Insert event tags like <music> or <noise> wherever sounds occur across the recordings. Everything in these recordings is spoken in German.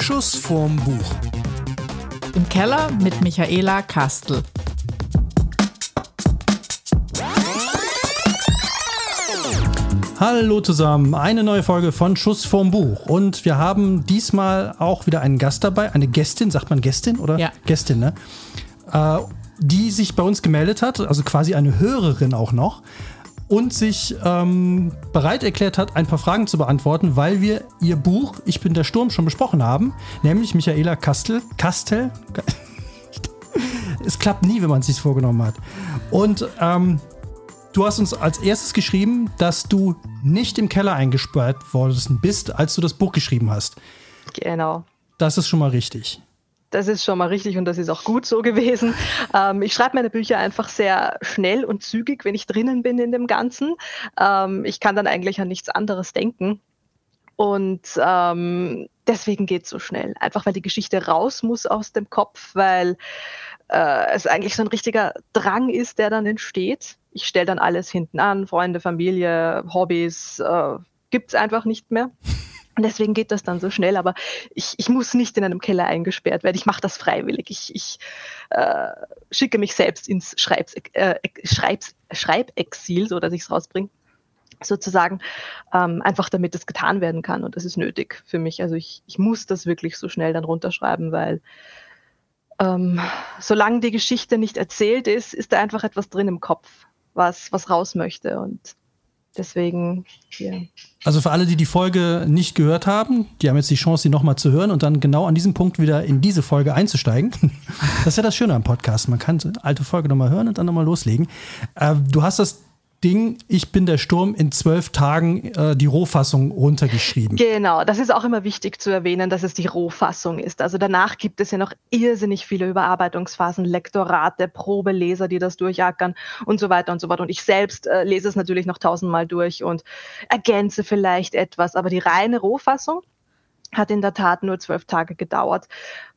Schuss vorm Buch. Im Keller mit Michaela Kastel. Hallo zusammen, eine neue Folge von Schuss vorm Buch. Und wir haben diesmal auch wieder einen Gast dabei, eine Gästin, sagt man Gästin oder? Ja. Gästin, ne? Äh, die sich bei uns gemeldet hat, also quasi eine Hörerin auch noch, und sich ähm, bereit erklärt hat, ein paar Fragen zu beantworten, weil wir ihr Buch Ich bin der Sturm schon besprochen haben, nämlich Michaela Kastel. Kastel? <laughs> es klappt nie, wenn man es sich vorgenommen hat. Und ähm, du hast uns als erstes geschrieben, dass du nicht im Keller eingesperrt worden bist, als du das Buch geschrieben hast. Genau. Das ist schon mal richtig. Das ist schon mal richtig und das ist auch gut so gewesen. Ähm, ich schreibe meine Bücher einfach sehr schnell und zügig, wenn ich drinnen bin in dem Ganzen. Ähm, ich kann dann eigentlich an nichts anderes denken. Und ähm, deswegen geht es so schnell. Einfach weil die Geschichte raus muss aus dem Kopf, weil äh, es eigentlich so ein richtiger Drang ist, der dann entsteht. Ich stelle dann alles hinten an, Freunde, Familie, Hobbys, äh, gibt es einfach nicht mehr. Und deswegen geht das dann so schnell, aber ich, ich muss nicht in einem Keller eingesperrt werden. Ich mache das freiwillig. Ich, ich äh, schicke mich selbst ins Schreibs, äh, Schreibs, Schreibexil, so dass ich es rausbringe, sozusagen, ähm, einfach damit es getan werden kann. Und das ist nötig für mich. Also ich, ich muss das wirklich so schnell dann runterschreiben, weil ähm, solange die Geschichte nicht erzählt ist, ist da einfach etwas drin im Kopf, was, was raus möchte. Und deswegen, ja. Also für alle, die die Folge nicht gehört haben, die haben jetzt die Chance, sie nochmal zu hören und dann genau an diesem Punkt wieder in diese Folge einzusteigen. <laughs> Das ist ja das Schöne am Podcast. Man kann alte Folge nochmal hören und dann nochmal loslegen. Äh, du hast das Ding, ich bin der Sturm, in zwölf Tagen äh, die Rohfassung runtergeschrieben. Genau, das ist auch immer wichtig zu erwähnen, dass es die Rohfassung ist. Also danach gibt es ja noch irrsinnig viele Überarbeitungsphasen, Lektorate, Probeleser, die das durchackern und so weiter und so fort. Und ich selbst äh, lese es natürlich noch tausendmal durch und ergänze vielleicht etwas, aber die reine Rohfassung hat in der Tat nur zwölf Tage gedauert.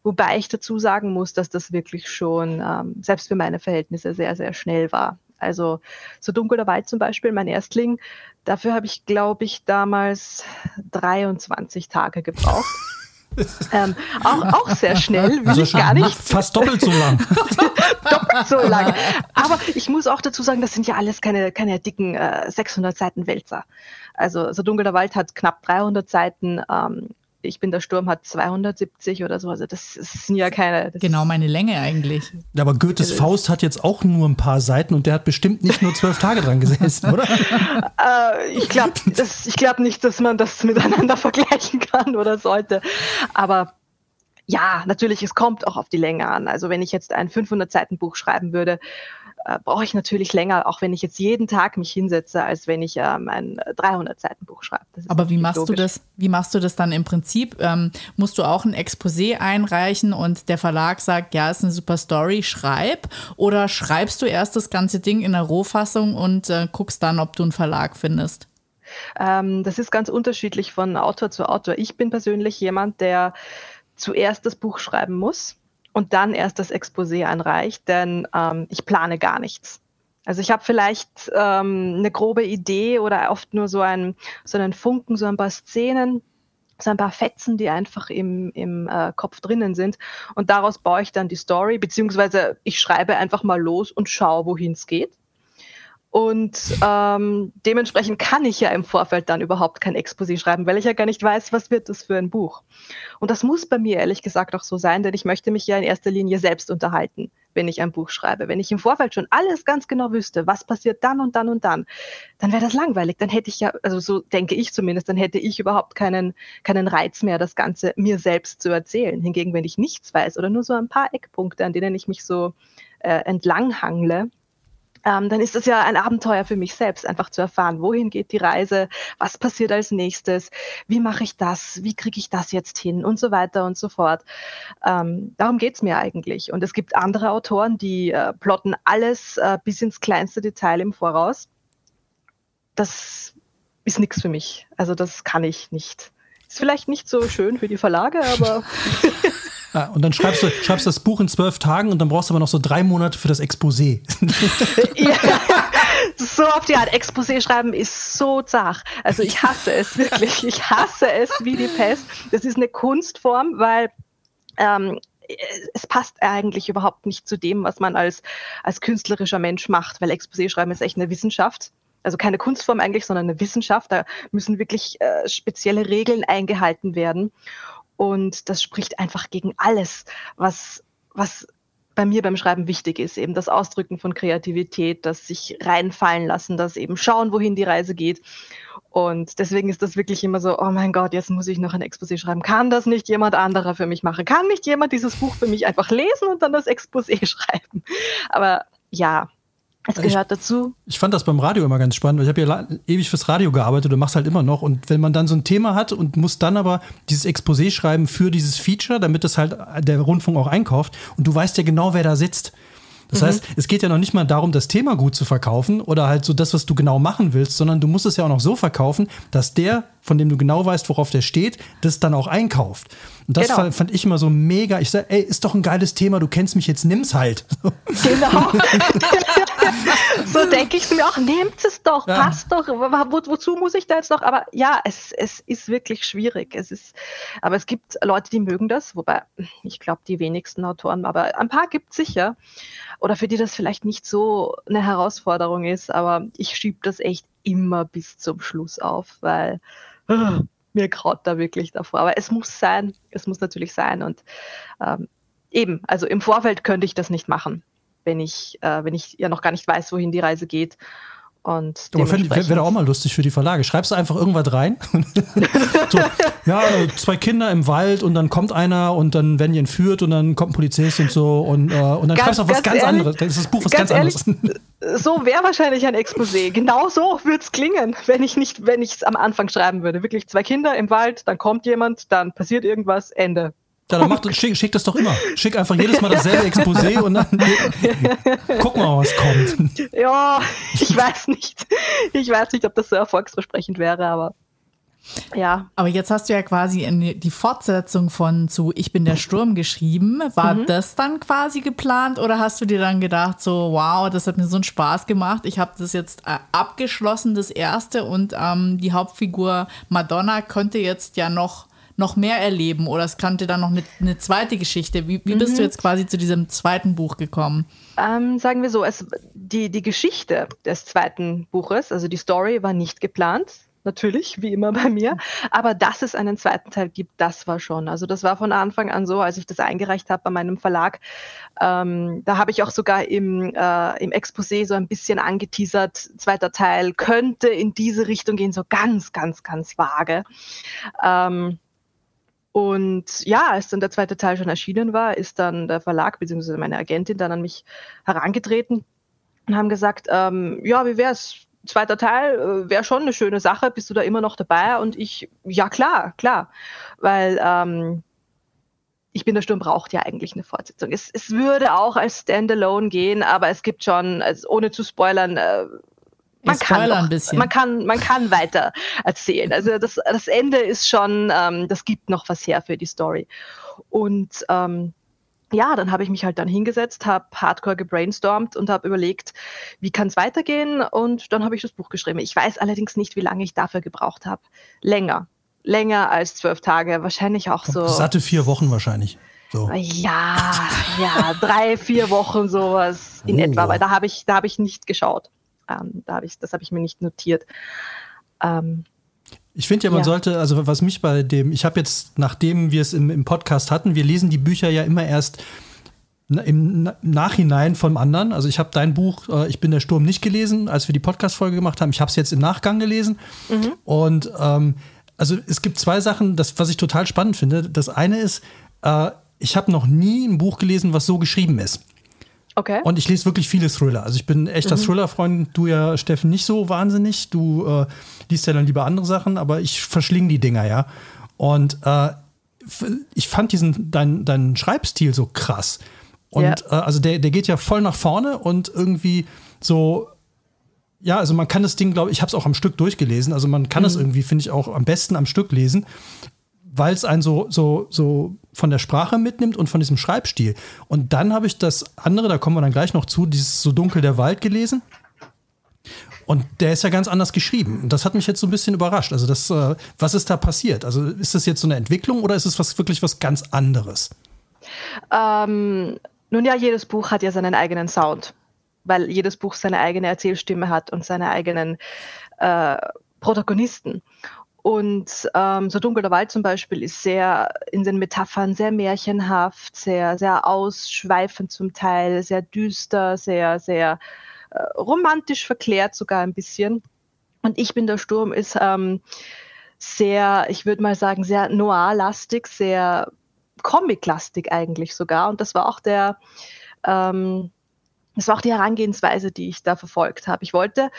Wobei ich dazu sagen muss, dass das wirklich schon ähm, selbst für meine Verhältnisse sehr, sehr schnell war. Also so Dunkel der Wald zum Beispiel, mein Erstling, dafür habe ich, glaube ich, damals 23 Tage gebraucht. <laughs> ähm, auch, auch sehr schnell, will Also ich gar nicht. Fast doppelt so lang. <laughs> doppelt so lang. Aber ich muss auch dazu sagen, das sind ja alles keine, keine dicken äh, 600 Seiten Wälzer. Also so Dunkel der Wald hat knapp 300 Seiten. Ähm, ich bin der Sturm hat 270 oder so. Also das, das sind ja keine. das Genau meine Länge eigentlich. Aber Goethes Faust hat jetzt auch nur ein paar Seiten und der hat bestimmt nicht nur zwölf Tage dran gesessen, oder? <laughs> Äh, ich glaube glaub nicht, dass man das miteinander <laughs> vergleichen kann oder sollte. Aber ja, natürlich, es kommt auch auf die Länge an. Also wenn ich jetzt ein 500-Seiten-Buch schreiben würde, äh, brauche ich natürlich länger, auch wenn ich jetzt jeden Tag mich hinsetze, als wenn ich ähm, ein 300-Seiten-Buch schreibe. Aber wie machst du das? Wie machst du das dann im Prinzip? Ähm, musst du auch ein Exposé einreichen und der Verlag sagt, ja, ist eine super Story, schreib? Oder schreibst du erst das ganze Ding in der Rohfassung und äh, guckst dann, ob du einen Verlag findest? Ähm, das ist ganz unterschiedlich von Autor zu Autor. Ich bin persönlich jemand, der zuerst das Buch schreiben muss und dann erst das Exposé einreicht, denn ähm, ich plane gar nichts. Also ich habe vielleicht ähm, eine grobe Idee oder oft nur so, ein, so einen Funken, so ein paar Szenen, so ein paar Fetzen, die einfach im, im äh, Kopf drinnen sind. Und daraus baue ich dann die Story, beziehungsweise ich schreibe einfach mal los und schaue, wohin es geht. Und ähm, dementsprechend kann ich ja im Vorfeld dann überhaupt kein Exposé schreiben, weil ich ja gar nicht weiß, was wird das für ein Buch. Und das muss bei mir ehrlich gesagt auch so sein, denn ich möchte mich ja in erster Linie selbst unterhalten, wenn ich ein Buch schreibe. Wenn ich im Vorfeld schon alles ganz genau wüsste, was passiert dann und dann und dann, dann wäre das langweilig. Dann hätte ich ja, also so denke ich zumindest, dann hätte ich überhaupt keinen, keinen Reiz mehr, das Ganze mir selbst zu erzählen. Hingegen, wenn ich nichts weiß oder nur so ein paar Eckpunkte, an denen ich mich so äh, entlanghangle, ähm, dann ist das ja ein Abenteuer für mich selbst, einfach zu erfahren, wohin geht die Reise, was passiert als nächstes, wie mache ich das, wie kriege ich das jetzt hin und so weiter und so fort. Ähm, darum geht's mir eigentlich. Und es gibt andere Autoren, die äh, plotten alles äh, bis ins kleinste Detail im Voraus. Das ist nichts für mich. Also das kann ich nicht. Ist vielleicht nicht so schön für die Verlage, aber <laughs> Ja, und dann schreibst du schreibst das Buch in zwölf Tagen und dann brauchst du aber noch so drei Monate für das Exposé. <laughs> ja, so auf die Art. Exposé schreiben ist so zach. Also ich hasse es wirklich. Ich hasse es wie die Pest. Das ist eine Kunstform, weil ähm, es passt eigentlich überhaupt nicht zu dem, was man als, als künstlerischer Mensch macht, weil Exposé schreiben ist echt eine Wissenschaft. Also keine Kunstform eigentlich, sondern eine Wissenschaft. Da müssen wirklich äh, spezielle Regeln eingehalten werden. Und das spricht einfach gegen alles, was, was bei mir beim Schreiben wichtig ist, eben das Ausdrücken von Kreativität, das sich reinfallen lassen, das eben schauen, wohin die Reise geht. Und deswegen ist das wirklich immer so, oh mein Gott, jetzt muss ich noch ein Exposé schreiben. Kann das nicht jemand anderer für mich machen? Kann nicht jemand dieses Buch für mich einfach lesen und dann das Exposé <laughs> schreiben? Aber ja, es gehört ich, dazu. Ich fand das beim Radio immer ganz spannend, weil ich habe ja ewig fürs Radio gearbeitet und mach's halt immer noch. Und wenn man dann so ein Thema hat und muss dann aber dieses Exposé schreiben für dieses Feature, damit das halt der Rundfunk auch einkauft und du weißt ja genau, wer da sitzt. Das mhm. heißt, es geht ja noch nicht mal darum, das Thema gut zu verkaufen oder halt so das, was du genau machen willst, sondern du musst es ja auch noch so verkaufen, dass der, von dem du genau weißt, worauf der steht, das dann auch einkauft. Und das genau. fand, ich immer so mega. Ich sage, ey, ist doch ein geiles Thema, du kennst mich jetzt, nimm's halt. <laughs> Genau. <laughs> so denke ich mir auch, nehmt es doch, ja. passt doch. Wo, wozu muss ich da jetzt noch? Aber ja, es, es ist wirklich schwierig. Es ist, aber es gibt Leute, die mögen das, wobei ich glaube, die wenigsten Autoren, aber ein paar gibt es sicher oder für die das vielleicht nicht so eine Herausforderung ist, aber ich schiebe das echt immer bis zum Schluss auf, weil uh, mir graut da wirklich davor. Aber es muss sein, es muss natürlich sein. Und ähm, eben, also im Vorfeld könnte ich das nicht machen, wenn ich, äh, wenn ich ja noch gar nicht weiß, wohin die Reise geht und Aber wäre auch mal lustig für die Verlage. Schreibst du einfach irgendwas rein? <laughs> so, ja, zwei Kinder im Wald und dann kommt einer und dann werden die entführt und dann kommt ein Polizist und so und, äh, und dann ganz, schreibst du was ganz, ganz anderes. Das ist das Buch was ganz, ganz ehrlich, anderes. So wäre wahrscheinlich ein Exposé. Genau so würde es klingen, wenn ich nicht, wenn ich es am Anfang schreiben würde. Wirklich zwei Kinder im Wald, dann kommt jemand, dann passiert irgendwas, Ende. Ja, dann macht, schick, schick das doch immer. Schick einfach jedes Mal dasselbe <laughs> Exposé und dann <laughs> guck mal, was kommt. Ja, ich weiß nicht. Ich weiß nicht, ob das so erfolgsversprechend wäre, aber ja. Aber jetzt hast du ja quasi die Fortsetzung von zu Ich bin der Sturm geschrieben. War mhm. das dann quasi geplant oder hast du dir dann gedacht, so, wow, das hat mir so einen Spaß gemacht. Ich habe das jetzt äh, abgeschlossen, das erste, und ähm, die Hauptfigur Madonna könnte jetzt ja noch noch mehr erleben oder es kannte dann noch eine, eine zweite Geschichte. Wie, wie mhm. bist du mhm. jetzt quasi zu diesem zweiten Buch gekommen? Ähm, sagen wir so, es, die, die Geschichte des zweiten Buches, also die Story, war nicht geplant natürlich, wie immer bei mir. Aber dass es einen zweiten Teil gibt, das war schon. Also das war von Anfang an so, als ich das eingereicht habe bei meinem Verlag. Ähm, da habe ich auch sogar im, äh, im Exposé so ein bisschen angeteasert, zweiter Teil könnte in diese Richtung gehen, so ganz, ganz, ganz vage. Ähm, und ja, als dann der zweite Teil schon erschienen war, ist dann der Verlag bzw. meine Agentin dann an mich herangetreten und haben gesagt, ähm, ja, wie wär's? Zweiter Teil äh, wäre schon eine schöne Sache. Bist du da immer noch dabei? Und ich, ja klar, klar, weil ähm, ich bin der Sturm braucht ja eigentlich eine Fortsetzung. Es, es würde auch als Standalone gehen, aber es gibt schon, also ohne zu spoilern, äh, man kann, noch, ein bisschen. man kann man kann weiter erzählen. Also das, das Ende ist schon, ähm, das gibt noch was her für die Story. Und ähm, ja, dann habe ich mich halt dann hingesetzt, habe hardcore gebrainstormt und habe überlegt, wie kann es weitergehen und dann habe ich das Buch geschrieben. Ich weiß allerdings nicht, wie lange ich dafür gebraucht habe. Länger, länger als zwölf Tage, wahrscheinlich auch so. Satte vier Wochen wahrscheinlich. So. Ja, ja, drei, vier Wochen sowas in oh. etwa, weil da habe ich, da habe ich nicht geschaut. Ähm, da hab ich, das habe ich mir nicht notiert. Ähm, ich finde ja, man ja. sollte, also was mich bei dem, ich habe jetzt, nachdem wir es im, im Podcast hatten, wir lesen die Bücher ja immer erst im Nachhinein vom anderen. Also ich habe dein Buch, äh, Ich bin der Sturm, nicht gelesen, als wir die Podcast-Folge gemacht haben. Ich habe es jetzt im Nachgang gelesen. Mhm. Und ähm, also es gibt zwei Sachen, das, was ich total spannend finde. Das eine ist, äh, ich habe noch nie ein Buch gelesen, was so geschrieben ist. Okay. Und ich lese wirklich viele Thriller. Also ich bin echter mhm. Thriller-Freund. Du ja, Steffen, nicht so wahnsinnig. Du äh, liest ja dann lieber andere Sachen, aber ich verschlinge die Dinger, ja. Und äh, ich fand diesen, deinen dein Schreibstil so krass. Und yeah. äh, also der, der geht ja voll nach vorne und irgendwie so ja, also man kann das Ding, glaube ich, ich habe es auch am Stück durchgelesen. Also man kann es mhm. irgendwie, finde ich, auch am besten am Stück lesen weil es einen so, so, so von der Sprache mitnimmt und von diesem Schreibstil. Und dann habe ich das andere, da kommen wir dann gleich noch zu, dieses So dunkel der Wald gelesen. Und der ist ja ganz anders geschrieben. Und das hat mich jetzt so ein bisschen überrascht. Also, das, äh, was ist da passiert? Also, ist das jetzt so eine Entwicklung oder ist es was, wirklich was ganz anderes? Ähm, nun ja, jedes Buch hat ja seinen eigenen Sound, weil jedes Buch seine eigene Erzählstimme hat und seine eigenen äh, Protagonisten. Und ähm, so Dunkel der Wald zum Beispiel ist sehr in den Metaphern sehr märchenhaft, sehr, sehr ausschweifend zum Teil, sehr düster, sehr, sehr äh, romantisch verklärt sogar ein bisschen. Und Ich bin der Sturm ist ähm, sehr, ich würde mal sagen, sehr noir-lastig, sehr comic-lastig eigentlich sogar. Und das war auch der, ähm, das war auch die Herangehensweise, die ich da verfolgt habe. Ich wollte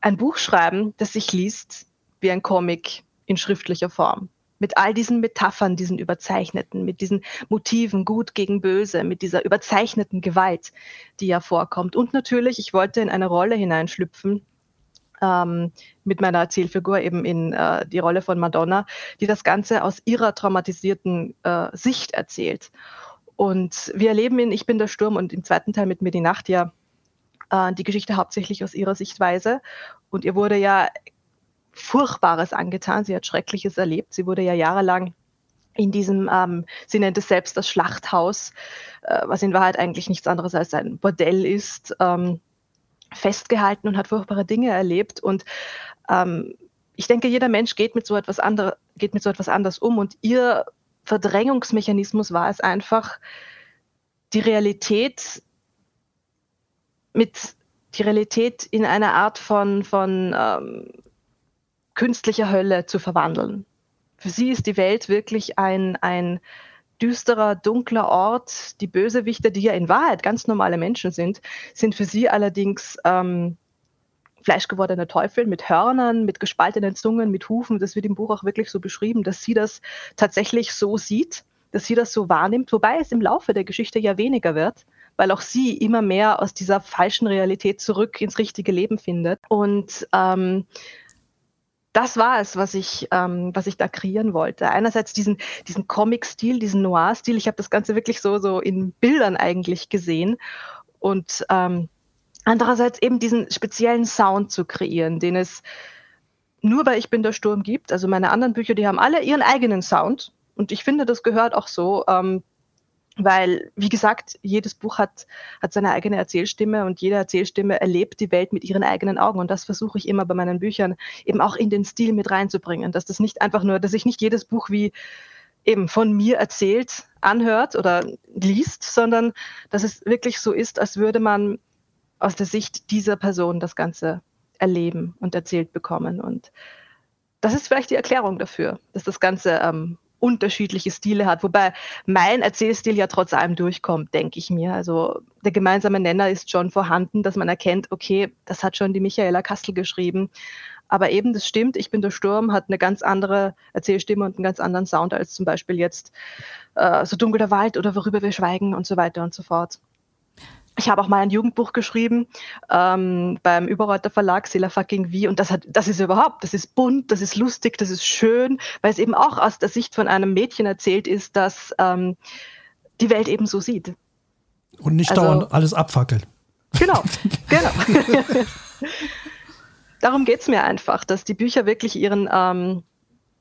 ein Buch schreiben, das sich liest wie ein Comic in schriftlicher Form. Mit all diesen Metaphern, diesen überzeichneten, mit diesen Motiven gut gegen böse, mit dieser überzeichneten Gewalt, die ja vorkommt. Und natürlich, ich wollte in eine Rolle hineinschlüpfen, ähm, mit meiner Erzählfigur eben in äh, die Rolle von Madonna, die das Ganze aus ihrer traumatisierten äh, Sicht erzählt. Und wir erleben in Ich bin der Sturm und im zweiten Teil mit mir die Nacht ja äh, die Geschichte hauptsächlich aus ihrer Sichtweise. Und ihr wurde ja Furchtbares angetan. Sie hat Schreckliches erlebt. Sie wurde ja jahrelang in diesem, ähm, sie nennt es selbst das Schlachthaus, äh, was in Wahrheit eigentlich nichts anderes als ein Bordell ist, ähm, festgehalten und hat furchtbare Dinge erlebt. Und ähm, ich denke, jeder Mensch geht mit so etwas andere, geht mit so etwas anders um. Und ihr Verdrängungsmechanismus war es einfach, die Realität mit die Realität in eine Art von, von ähm, künstlicher Hölle zu verwandeln. Für sie ist die Welt wirklich ein, ein düsterer, dunkler Ort. Die Bösewichte, die ja in Wahrheit ganz normale Menschen sind, sind für sie allerdings ähm, fleischgewordene Teufel mit Hörnern, mit gespaltenen Zungen, mit Hufen. Das wird im Buch auch wirklich so beschrieben, dass sie das tatsächlich so sieht, dass sie das so wahrnimmt, wobei es im Laufe der Geschichte ja weniger wird weil auch sie immer mehr aus dieser falschen Realität zurück ins richtige Leben findet. Und ähm, das war es, was ich, ähm, was ich da kreieren wollte. Einerseits diesen, diesen Comic-Stil, diesen Noir-Stil. Ich habe das Ganze wirklich so, so in Bildern eigentlich gesehen. Und ähm, andererseits eben diesen speziellen Sound zu kreieren, den es nur bei Ich bin der Sturm gibt. Also meine anderen Bücher, die haben alle ihren eigenen Sound. Und ich finde, das gehört auch so. Ähm, weil, wie gesagt, jedes Buch hat, hat seine eigene Erzählstimme und jede Erzählstimme erlebt die Welt mit ihren eigenen Augen. Und das versuche ich immer bei meinen Büchern eben auch in den Stil mit reinzubringen, dass das nicht einfach nur, dass ich nicht jedes Buch wie eben von mir erzählt anhört oder liest, sondern dass es wirklich so ist, als würde man aus der Sicht dieser Person das Ganze erleben und erzählt bekommen. Und das ist vielleicht die Erklärung dafür, dass das Ganze ähm, unterschiedliche Stile hat. Wobei mein Erzählstil ja trotz allem durchkommt, denke ich mir. Also der gemeinsame Nenner ist schon vorhanden, dass man erkennt, okay, das hat schon die Michaela Kastel geschrieben. Aber eben, das stimmt, ich bin der Sturm, hat eine ganz andere Erzählstimme und einen ganz anderen Sound als zum Beispiel jetzt äh, So dunkel der Wald oder Worüber wir schweigen und so weiter und so fort. Ich habe auch mal ein Jugendbuch geschrieben ähm, beim Überreuter Verlag, Sela Fucking Wie. Und das, hat, das ist überhaupt, das ist bunt, das ist lustig, das ist schön, weil es eben auch aus der Sicht von einem Mädchen erzählt ist, das ähm, die Welt eben so sieht. Und nicht also, dauernd alles abfackelt. Genau, <laughs> genau. Darum geht es mir einfach, dass die Bücher wirklich ihren, ähm,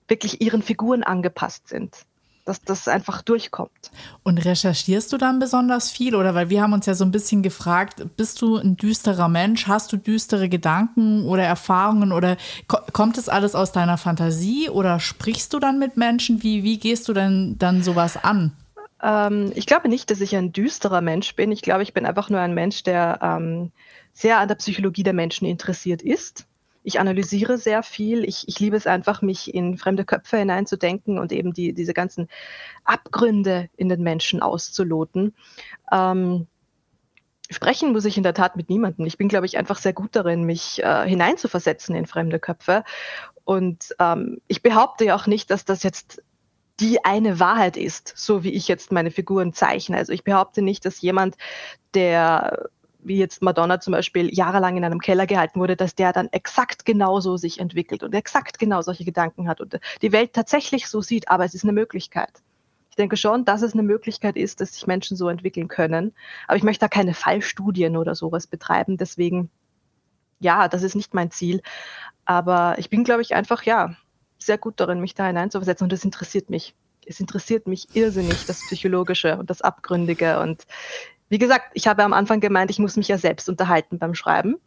wirklich ihren Figuren angepasst sind dass das einfach durchkommt. Und recherchierst du dann besonders viel? Oder weil wir haben uns ja so ein bisschen gefragt, bist du ein düsterer Mensch? Hast du düstere Gedanken oder Erfahrungen? Oder kommt es alles aus deiner Fantasie? Oder sprichst du dann mit Menschen? Wie, wie gehst du denn dann sowas an? Ähm, ich glaube nicht, dass ich ein düsterer Mensch bin. Ich glaube, ich bin einfach nur ein Mensch, der ähm, sehr an der Psychologie der Menschen interessiert ist ich analysiere sehr viel. Ich, ich liebe es einfach, mich in fremde Köpfe hineinzudenken und eben die, diese ganzen Abgründe in den Menschen auszuloten. Ähm, sprechen muss ich in der Tat mit niemandem. Ich bin, glaube ich, einfach sehr gut darin, mich äh, hineinzuversetzen in fremde Köpfe. Und ähm, ich behaupte ja auch nicht, dass das jetzt die eine Wahrheit ist, so wie ich jetzt meine Figuren zeichne. Also ich behaupte nicht, dass jemand, der wie jetzt Madonna zum Beispiel jahrelang in einem Keller gehalten wurde, dass der dann exakt genauso sich entwickelt und exakt genau solche Gedanken hat und die Welt tatsächlich so sieht, aber es ist eine Möglichkeit. Ich denke schon, dass es eine Möglichkeit ist, dass sich Menschen so entwickeln können. Aber ich möchte da keine Fallstudien oder sowas betreiben. Deswegen ja, das ist nicht mein Ziel. Aber ich bin, glaube ich, einfach, ja, sehr gut darin, mich da hineinzuversetzen und das interessiert mich. Es interessiert mich irrsinnig, das Psychologische und das Abgründige. Und wie gesagt, ich habe am Anfang gemeint, ich muss mich ja selbst unterhalten beim Schreiben.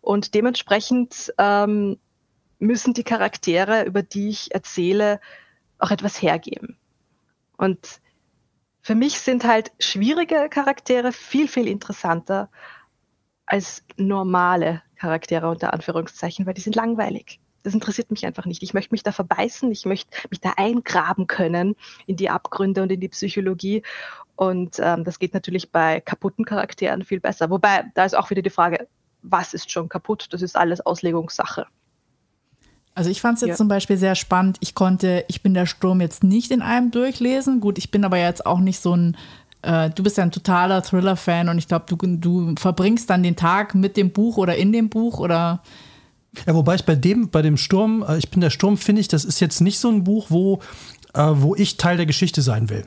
Und dementsprechend ähm, müssen die Charaktere, über die ich erzähle, auch etwas hergeben. Und für mich sind halt schwierige Charaktere viel, viel interessanter als normale Charaktere unter Anführungszeichen, weil die sind langweilig. Das interessiert mich einfach nicht. Ich möchte mich da verbeißen, ich möchte mich da eingraben können in die Abgründe und in die Psychologie. Und ähm, das geht natürlich bei kaputten Charakteren viel besser. Wobei, da ist auch wieder die Frage, was ist schon kaputt? Das ist alles Auslegungssache. Also ich fand es jetzt ja. zum Beispiel sehr spannend. Ich konnte, ich bin der Sturm jetzt nicht in einem durchlesen. Gut, ich bin aber jetzt auch nicht so ein, äh, du bist ja ein totaler Thriller-Fan und ich glaube, du, du verbringst dann den Tag mit dem Buch oder in dem Buch oder ja, wobei ich bei dem, bei dem Sturm, äh, ich bin der Sturm, finde ich, das ist jetzt nicht so ein Buch, wo, äh, wo ich Teil der Geschichte sein will.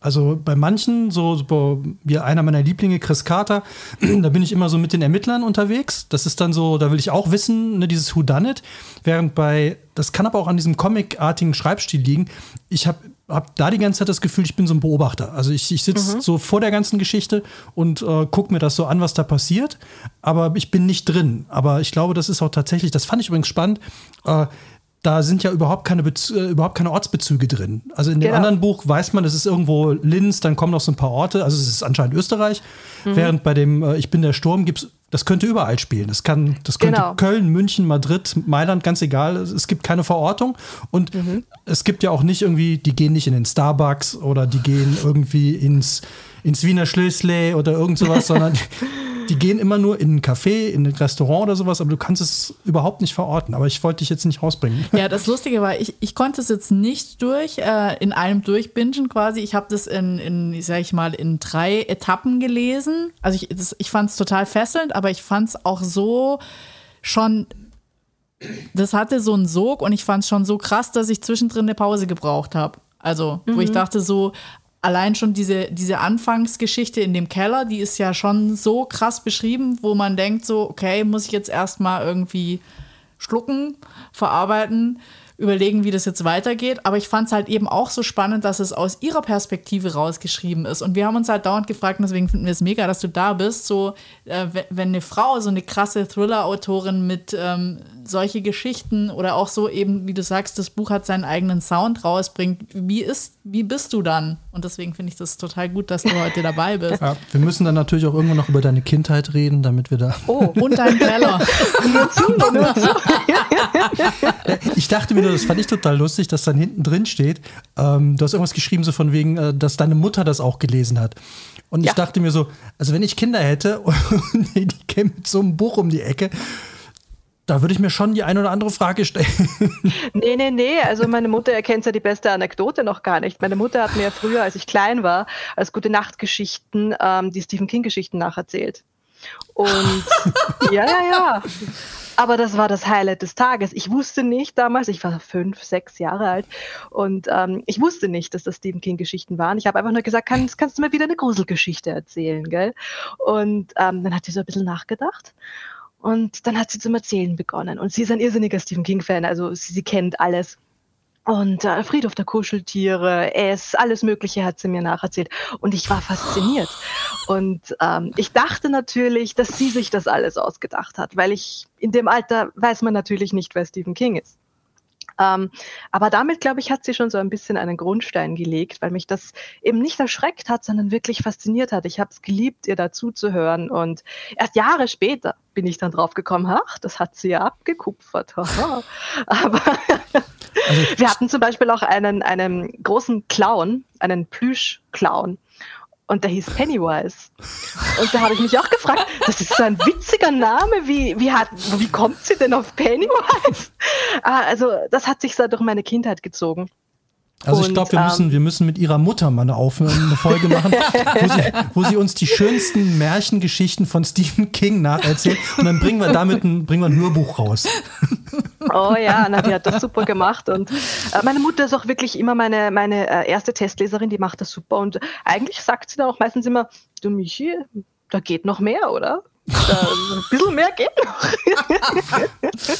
Also bei manchen, so, so wie einer meiner Lieblinge, Chris Carter, <clears throat> da bin ich immer so mit den Ermittlern unterwegs. Das ist dann so, da will ich auch wissen, ne, dieses Who Done It. Während bei, das kann aber auch an diesem Comic-artigen Schreibstil liegen. Ich habe hab da die ganze Zeit das Gefühl, ich bin so ein Beobachter. Also ich, ich sitze mhm. so vor der ganzen Geschichte und äh, gucke mir das so an, was da passiert. Aber ich bin nicht drin. Aber ich glaube, das ist auch tatsächlich, das fand ich übrigens spannend. Äh, da sind ja überhaupt keine, Bez äh, überhaupt keine Ortsbezüge drin. Also in dem genau. anderen Buch weiß man, es ist irgendwo Linz, dann kommen noch so ein paar Orte, also es ist anscheinend Österreich. Mhm. Während bei dem äh, Ich bin der Sturm gibt es, das könnte überall spielen. Das, kann, das könnte genau. Köln, München, Madrid, Mailand, ganz egal. Es gibt keine Verortung. Und mhm. es gibt ja auch nicht irgendwie, die gehen nicht in den Starbucks oder die gehen irgendwie ins, ins Wiener Schlösle oder irgend sowas, <laughs> sondern die gehen immer nur in ein Café, in ein Restaurant oder sowas, aber du kannst es überhaupt nicht verorten. Aber ich wollte dich jetzt nicht rausbringen. Ja, das Lustige war, ich, ich konnte es jetzt nicht durch, äh, in einem durchbingen quasi. Ich habe das in, in, sag ich mal, in drei Etappen gelesen. Also ich, das, ich fand es total fesselnd, aber ich fand es auch so schon das hatte so einen Sog und ich fand es schon so krass, dass ich zwischendrin eine Pause gebraucht habe. Also, mhm. wo ich mhm. dachte so, allein schon diese, diese Anfangsgeschichte in dem Keller, die ist ja schon so krass beschrieben, wo man denkt so, okay, muss ich jetzt erstmal irgendwie schlucken, verarbeiten überlegen, wie das jetzt weitergeht. Aber ich fand es halt eben auch so spannend, dass es aus ihrer Perspektive rausgeschrieben ist. Und wir haben uns halt dauernd gefragt, und deswegen finden wir es mega, dass du da bist. So, äh, wenn eine Frau, so eine krasse Thriller-Autorin mit ähm, solche Geschichten oder auch so eben, wie du sagst, das Buch hat seinen eigenen Sound rausbringt, wie ist, wie bist du dann? Und deswegen finde ich das total gut, dass du heute dabei bist. Ja, wir müssen dann natürlich auch irgendwann noch über deine Kindheit reden, damit wir da. Oh, und deinen Keller. ich dachte mir, das fand ich total lustig, dass dann hinten drin steht, ähm, du hast irgendwas geschrieben, so von wegen, äh, dass deine Mutter das auch gelesen hat. Und ja. ich dachte mir so, also wenn ich Kinder hätte <laughs> und die kämen mit so einem Buch um die Ecke, da würde ich mir schon die eine oder andere Frage stellen. <laughs> Nee, nee, nee. Also meine Mutter erkennt ja die beste Anekdote noch gar nicht. Meine Mutter hat mir früher, als ich klein war, als gute Nachtgeschichten ähm, die Stephen King-Geschichten nacherzählt. Und <laughs> ja, ja, ja. Aber das war das Highlight des Tages. Ich wusste nicht damals, ich war fünf, sechs Jahre alt und ähm, ich wusste nicht, dass das Stephen King-Geschichten waren. Ich habe einfach nur gesagt, kannst, kannst du mir wieder eine Gruselgeschichte erzählen, gell? Und ähm, dann hat sie so ein bisschen nachgedacht. Und dann hat sie zum Erzählen begonnen. Und sie ist ein irrsinniger Stephen King-Fan, also sie, sie kennt alles. Und äh, Friedhof der Kuscheltiere, es, alles Mögliche hat sie mir nacherzählt. Und ich war fasziniert. Und ähm, ich dachte natürlich, dass sie sich das alles ausgedacht hat, weil ich in dem Alter weiß man natürlich nicht, wer Stephen King ist. Ähm, aber damit, glaube ich, hat sie schon so ein bisschen einen Grundstein gelegt, weil mich das eben nicht erschreckt hat, sondern wirklich fasziniert hat. Ich habe es geliebt, ihr dazu zu hören. Und erst Jahre später bin ich dann drauf gekommen, ach, das hat sie ja abgekupfert. <laughs> aber also, wir hatten zum Beispiel auch einen, einen großen Clown, einen Plüsch-Clown und der hieß Pennywise. Und da habe ich mich auch gefragt, das ist so ein witziger Name, wie, wie, hat, wie kommt sie denn auf Pennywise? Ah, also das hat sich so durch meine Kindheit gezogen. Also ich glaube, wir, müssen, ähm, wir müssen mit ihrer Mutter mal eine, Auf eine Folge machen, wo sie, wo sie uns die schönsten Märchengeschichten von Stephen King nacherzählt und dann bringen wir damit ein, bringen wir ein Hörbuch raus. Oh ja, na, die hat das super gemacht und äh, meine Mutter ist auch wirklich immer meine, meine äh, erste Testleserin, die macht das super und eigentlich sagt sie dann auch meistens immer, du Michi, da geht noch mehr, oder? ein bisschen mehr geht noch. <laughs>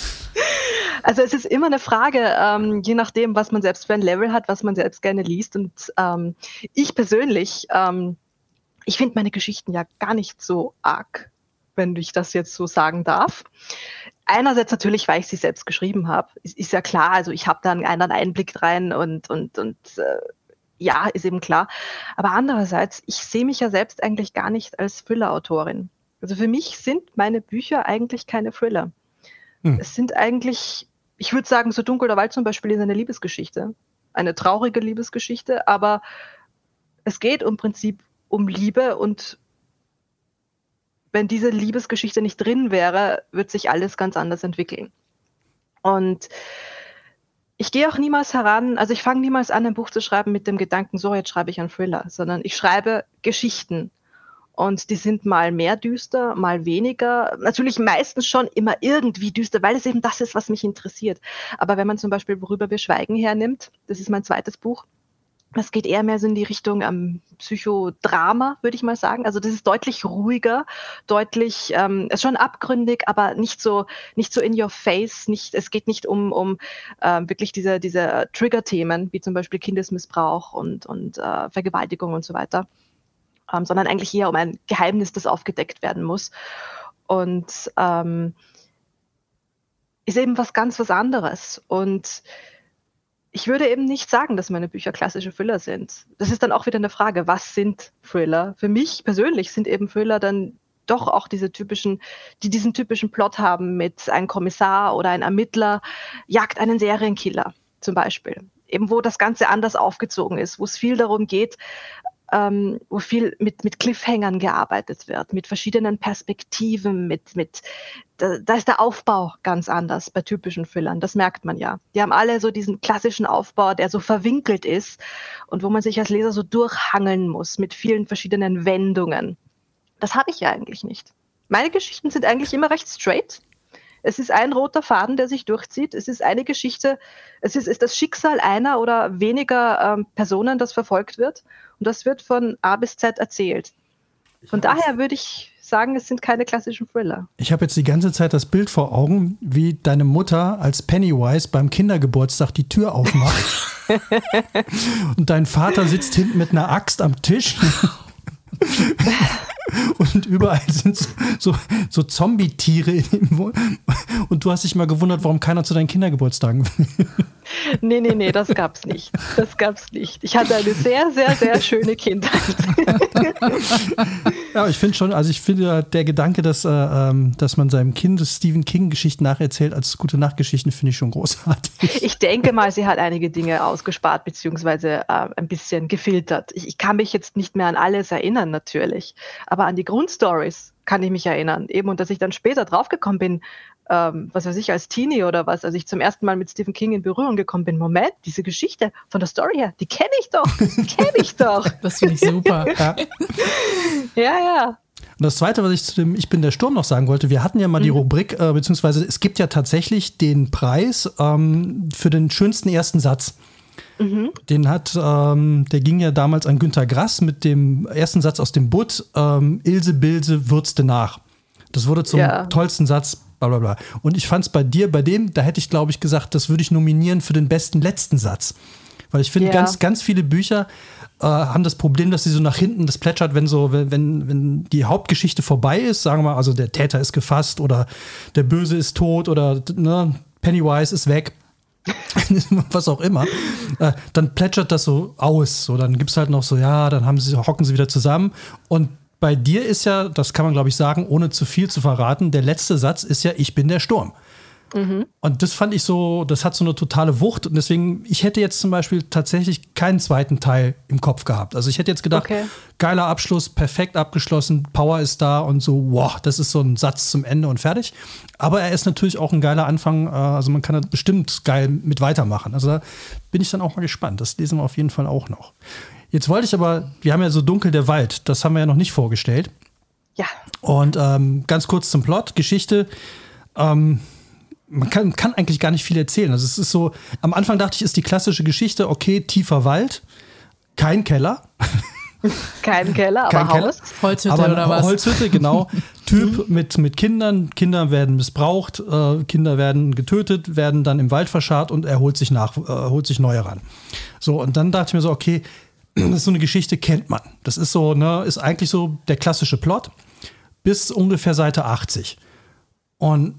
also es ist immer eine Frage, ähm, je nachdem, was man selbst für ein Level hat, was man selbst gerne liest. Und ähm, ich persönlich, ähm, ich finde meine Geschichten ja gar nicht so arg, wenn ich das jetzt so sagen darf. Einerseits natürlich, weil ich sie selbst geschrieben habe. Ist, ist ja klar, also ich habe da einen anderen Einblick rein und, und, und äh, ja, ist eben klar. Aber andererseits, ich sehe mich ja selbst eigentlich gar nicht als Thriller-Autorin. Also für mich sind meine Bücher eigentlich keine Thriller. Hm. Es sind eigentlich, ich würde sagen, so Dunkel der Wald zum Beispiel ist eine Liebesgeschichte. Eine traurige Liebesgeschichte, aber es geht im Prinzip um Liebe und wenn diese Liebesgeschichte nicht drin wäre, wird sich alles ganz anders entwickeln. Und ich gehe auch niemals heran, also ich fange niemals an, ein Buch zu schreiben mit dem Gedanken, so jetzt schreibe ich einen Thriller, sondern ich schreibe Geschichten. Und die sind mal mehr düster, mal weniger. Natürlich meistens schon immer irgendwie düster, weil es eben das ist, was mich interessiert. Aber wenn man zum Beispiel Worüber wir schweigen hernimmt, das ist mein zweites Buch, das geht eher mehr so in die Richtung ähm, Psychodrama, würde ich mal sagen. Also das ist deutlich ruhiger, deutlich, ähm, ist schon abgründig, aber nicht so, nicht so in your face. Nicht, es geht nicht um, um ähm, wirklich diese, diese Trigger-Themen, wie zum Beispiel Kindesmissbrauch und, und äh, Vergewaltigung und so weiter ähm, sondern eigentlich eher um ein Geheimnis, das aufgedeckt werden muss. Und ähm, ist eben was ganz was anderes. Und ich würde eben nicht sagen, dass meine Bücher klassische Thriller sind. Das ist dann auch wieder eine Frage, was sind Thriller? Für mich persönlich sind eben Thriller dann doch auch diese typischen, die diesen typischen Plot haben mit ein Kommissar oder ein Ermittler jagt einen Serienkiller zum Beispiel. Eben wo das Ganze anders aufgezogen ist, wo es viel darum geht, ähm, wo viel mit, mit Cliffhangern gearbeitet wird, mit verschiedenen Perspektiven, mit, mit da, da ist der Aufbau ganz anders bei typischen Thrillern, das merkt man ja. Die haben alle so diesen klassischen Aufbau, der so verwinkelt ist und wo man sich als Leser so durchhangeln muss mit vielen verschiedenen Wendungen. Das habe ich ja eigentlich nicht. Meine Geschichten sind eigentlich immer recht straight. Es ist ein roter Faden, der sich durchzieht. Es ist eine Geschichte, es ist, ist das Schicksal einer oder weniger ähm, Personen, das verfolgt wird. Und das wird von A bis Z erzählt. Von daher würde ich sagen, es sind keine klassischen Thriller. Ich habe jetzt die ganze Zeit das Bild vor Augen, wie deine Mutter als Pennywise beim Kindergeburtstag die Tür aufmacht. <laughs> und dein Vater sitzt hinten mit einer Axt am Tisch. <laughs> und überall sind so, so, so Zombie-Tiere. Und du hast dich mal gewundert, warum keiner zu deinen Kindergeburtstagen will. Nee, nee, nee, das gab's nicht. Das gab's nicht. Ich hatte eine sehr, sehr, sehr schöne Kindheit. Ja, ich finde schon, also ich finde der Gedanke, dass, äh, ähm, dass man seinem Kind Stephen King-Geschichten nacherzählt als gute Nachtgeschichten, finde ich schon großartig. Ich denke mal, sie hat einige Dinge ausgespart, beziehungsweise äh, ein bisschen gefiltert. Ich, ich kann mich jetzt nicht mehr an alles erinnern, natürlich. Aber an die Grundstories kann ich mich erinnern. Eben, und dass ich dann später draufgekommen bin, ähm, was weiß ich, als Teenie oder was, als ich zum ersten Mal mit Stephen King in Berührung gekommen bin, Moment, diese Geschichte von der Story her, die kenne ich doch, die kenne ich doch. <laughs> das finde ich super. <laughs> ja, ja. ja. Und das Zweite, was ich zu dem Ich bin der Sturm noch sagen wollte, wir hatten ja mal mhm. die Rubrik, äh, beziehungsweise es gibt ja tatsächlich den Preis ähm, für den schönsten ersten Satz. Mhm. Den hat, ähm, der ging ja damals an Günter Grass mit dem ersten Satz aus dem Butt, ähm, Ilse Bilse würzte nach. Das wurde zum ja. tollsten Satz bla bla bla. Und ich fand es bei dir, bei dem, da hätte ich, glaube ich, gesagt, das würde ich nominieren für den besten letzten Satz. Weil ich finde, ja. ganz, ganz viele Bücher äh, haben das Problem, dass sie so nach hinten, das plätschert, wenn so, wenn, wenn die Hauptgeschichte vorbei ist, sagen wir mal, also der Täter ist gefasst oder der Böse ist tot oder ne, Pennywise ist weg. <laughs> was auch immer, äh, dann plätschert das so aus. So, dann gibt es halt noch so, ja, dann haben sie, hocken sie wieder zusammen und bei dir ist ja, das kann man glaube ich sagen, ohne zu viel zu verraten, der letzte Satz ist ja, ich bin der Sturm. Mhm. Und das fand ich so, das hat so eine totale Wucht. Und deswegen, ich hätte jetzt zum Beispiel tatsächlich keinen zweiten Teil im Kopf gehabt. Also ich hätte jetzt gedacht, okay. geiler Abschluss, perfekt abgeschlossen, Power ist da und so, wow, das ist so ein Satz zum Ende und fertig. Aber er ist natürlich auch ein geiler Anfang. Äh, also man kann da bestimmt geil mit weitermachen. Also da bin ich dann auch mal gespannt. Das lesen wir auf jeden Fall auch noch. Jetzt wollte ich aber, wir haben ja so Dunkel der Wald, das haben wir ja noch nicht vorgestellt. Ja. Und ähm, ganz kurz zum Plot, Geschichte. Ähm, man kann, kann, eigentlich gar nicht viel erzählen. Also es ist so, am Anfang dachte ich, ist die klassische Geschichte, okay, tiefer Wald, kein Keller. <laughs> Kein Keller, aber kein Haus. Keller, Holzhütte aber oder was? Holzhütte, genau. <laughs> Typ mit, mit Kindern, Kinder werden missbraucht, äh, Kinder werden getötet, werden dann im Wald verscharrt und er holt sich nach, äh, holt sich neue ran. So, und dann dachte ich mir so, okay, das ist <clears throat> so eine Geschichte, kennt man. Das ist so, ne, ist eigentlich so der klassische Plot bis ungefähr Seite 80. Und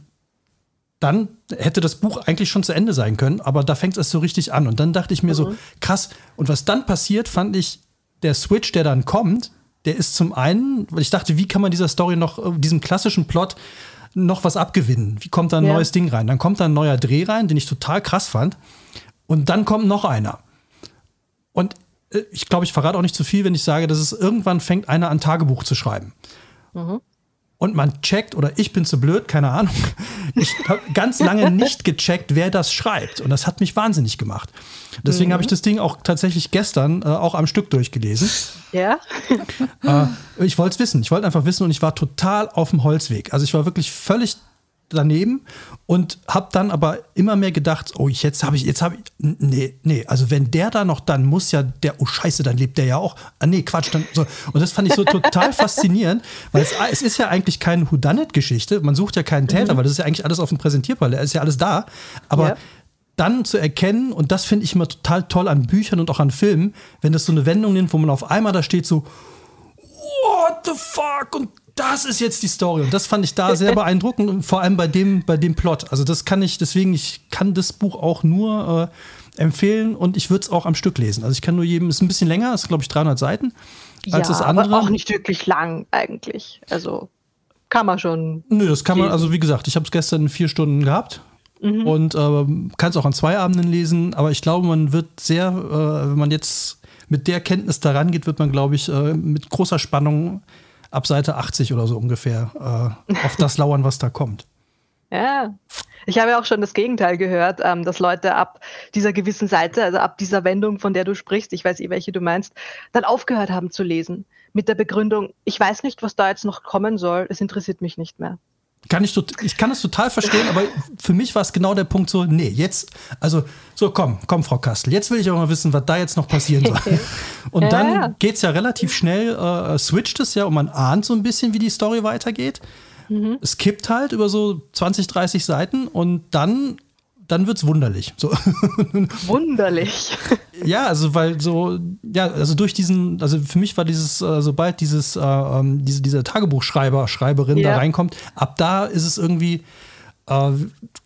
dann hätte das Buch eigentlich schon zu Ende sein können, aber da fängt es so richtig an. Und dann dachte ich mir mhm. so, krass. Und was dann passiert, fand ich, der Switch, der dann kommt, der ist zum einen, weil ich dachte, wie kann man dieser Story noch, äh, diesem klassischen Plot noch was abgewinnen? Wie kommt da ein ja. neues Ding rein? Dann kommt da ein neuer Dreh rein, den ich total krass fand. Und dann kommt noch einer. Und äh, ich glaube, ich verrate auch nicht zu viel, wenn ich sage, dass es irgendwann fängt einer an Tagebuch zu schreiben. Mhm und man checkt, oder ich bin zu blöd, keine Ahnung. Ich habe ganz lange <laughs> nicht gecheckt, wer das schreibt. Und das hat mich wahnsinnig gemacht. Deswegen mhm. habe ich das Ding auch tatsächlich gestern äh, auch am Stück durchgelesen. Ja. äh, ich wollte es wissen. Ich wollte einfach wissen und ich war total auf dem Holzweg. Also ich war wirklich völlig daneben und habe dann aber immer mehr gedacht, oh, jetzt habe ich, jetzt habe ich, nee, nee, also wenn der da noch, dann muss ja der, oh Scheiße, dann lebt der ja auch. Ah, nee, Quatsch, dann so. Und das fand ich so total faszinierend, weil es, es, ist ja eigentlich keine Whodunit-Geschichte. Man sucht ja keinen Täter, mhm. weil das ist ja eigentlich alles auf dem Präsentierpal, er ist ja alles da. Aber ja. dann zu erkennen, und das finde ich immer total toll an Büchern und auch an Filmen, wenn das so eine Wendung nimmt, wo man auf einmal da steht, so, what the fuck? Und das ist jetzt die Story. Und das fand ich da sehr beeindruckend und vor allem bei dem, bei dem Plot. Also das kann ich, deswegen, ich kann das Buch auch nur äh, empfehlen und ich würde es auch am Stück lesen. Also ich kann nur jedem, ist ein bisschen länger, ist glaube ich 300 Seiten als ja, das andere. Aber auch nicht wirklich lang eigentlich. Also kann man schon. Nö, das kann man, also wie gesagt, ich habe es gestern vier Stunden gehabt. Mhm. Und äh, kann es auch an zwei Abenden lesen, aber ich glaube, man wird sehr, äh, wenn man jetzt mit der Kenntnis daran geht, wird man, glaube ich, äh, mit großer Spannung ab Seite 80 oder so ungefähr äh, auf das lauern, was da kommt. <laughs> Ja, ich habe ja auch schon das Gegenteil gehört, ähm, dass Leute ab dieser gewissen Seite, also ab dieser Wendung, von der du sprichst, ich weiß eh, welche du meinst, dann aufgehört haben zu lesen. Mit der Begründung, ich weiß nicht, was da jetzt noch kommen soll, es interessiert mich nicht mehr. Kann ich, ich kann es total verstehen, aber für mich war es genau der Punkt so, nee, jetzt, also so komm, komm, Frau Kastel, jetzt will ich auch mal wissen, was da jetzt noch passieren soll. <laughs> Und ja, dann ja. geht es ja relativ schnell, äh, switcht es ja und man ahnt so ein bisschen, wie die Story weitergeht. Mhm. Es kippt halt über so 20, 30 Seiten und dann dann wird's wunderlich. So. Wunderlich. <laughs> ja, also weil so, ja, also durch diesen, also für mich war dieses, äh, sobald dieses, äh, ähm, diese, dieser Tagebuchschreiber, Schreiberin ja. da reinkommt, ab da ist es irgendwie, äh,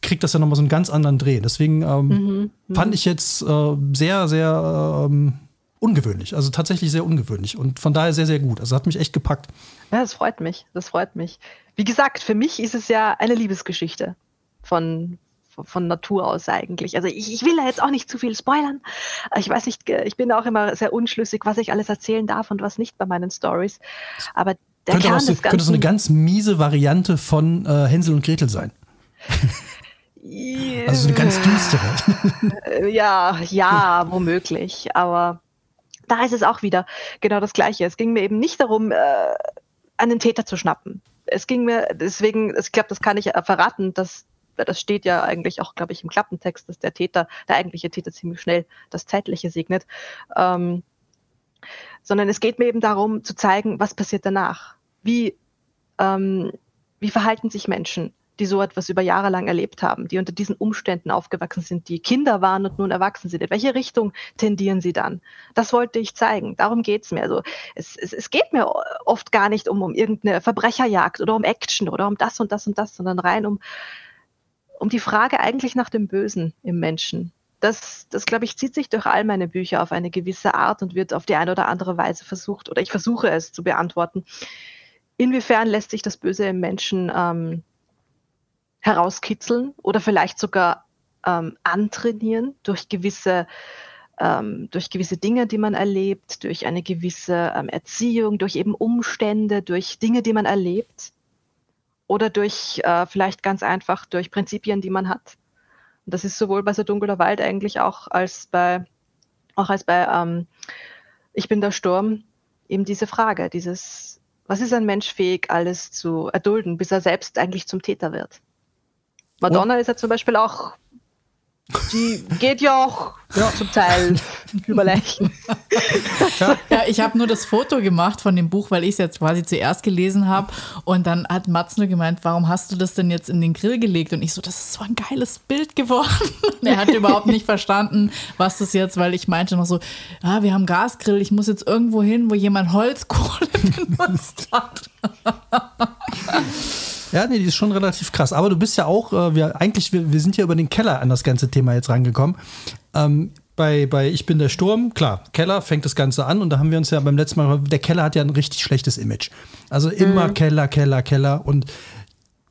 kriegt das ja nochmal so einen ganz anderen Dreh. Deswegen ähm, mhm, mhm. fand ich jetzt äh, sehr, sehr ähm, ungewöhnlich. Also tatsächlich sehr ungewöhnlich und von daher sehr, sehr gut. Also hat mich echt gepackt. Ja, das freut mich. Das freut mich. Wie gesagt, für mich ist es ja eine Liebesgeschichte von, von Natur aus eigentlich. Also ich, ich will da jetzt auch nicht zu viel spoilern. Ich weiß nicht, ich bin auch immer sehr unschlüssig, was ich alles erzählen darf und was nicht bei meinen Stories. Aber der könnte, Kern so, könnte so eine ganz miese Variante von äh, Hänsel und Gretel sein. also so eine ganz düstere. ja, ja, womöglich. Aber da ist es auch wieder genau das Gleiche. Es ging mir eben nicht darum, äh, einen Täter zu schnappen. Es ging mir deswegen, ich glaube, das kann ich verraten, dass das steht ja eigentlich auch, glaube ich, im Klappentext, dass der Täter, der eigentliche Täter ziemlich schnell das Zeitliche segnet. Ähm, sondern es geht mir eben darum zu zeigen, was passiert danach. Wie, ähm, wie verhalten sich Menschen, die so etwas über Jahre lang erlebt haben, die unter diesen Umständen aufgewachsen sind, die Kinder waren und nun erwachsen sind. In welche Richtung tendieren sie dann? Das wollte ich zeigen. Darum geht es mir. Also es, es, es geht mir oft gar nicht um, um irgendeine Verbrecherjagd oder um Action oder um das und das und das, sondern rein um um die Frage eigentlich nach dem Bösen im Menschen. Das, das glaube ich, zieht sich durch all meine Bücher auf eine gewisse Art und wird auf die eine oder andere Weise versucht, oder ich versuche es zu beantworten. Inwiefern lässt sich das Böse im Menschen ähm, herauskitzeln oder vielleicht sogar ähm, antrainieren durch gewisse, ähm, durch gewisse Dinge, die man erlebt, durch eine gewisse ähm, Erziehung, durch eben Umstände, durch Dinge, die man erlebt oder durch äh, vielleicht ganz einfach durch Prinzipien, die man hat. Und das ist sowohl bei so dunkler Wald eigentlich auch als bei auch als bei ähm, Ich bin der Sturm eben diese Frage, dieses was ist ein Mensch fähig, alles zu erdulden, bis er selbst eigentlich zum Täter wird? Madonna oh. ist ja zum Beispiel auch Die geht ja auch ja. zum Teil <laughs> über Leichen. Ja, ja ich habe nur das Foto gemacht von dem Buch, weil ich es jetzt quasi zuerst gelesen habe. Und dann hat Mats nur gemeint, warum hast du das denn jetzt in den Grill gelegt? Und ich so, das ist so ein geiles Bild geworden. <laughs> Und er hat überhaupt nicht verstanden, was das jetzt, weil ich meinte noch so, ah, wir haben Gasgrill, ich muss jetzt irgendwo hin, wo jemand Holzkohle <laughs> benutzt hat. Ja, nee, die ist schon relativ krass. Aber du bist ja auch, äh, wir, eigentlich, wir, wir sind ja über den Keller an das ganze Thema jetzt rangekommen. Ähm, bei, bei Ich bin der Sturm, klar, Keller fängt das Ganze an und da haben wir uns ja beim letzten Mal, der Keller hat ja ein richtig schlechtes Image. Also immer mhm. Keller, Keller, Keller und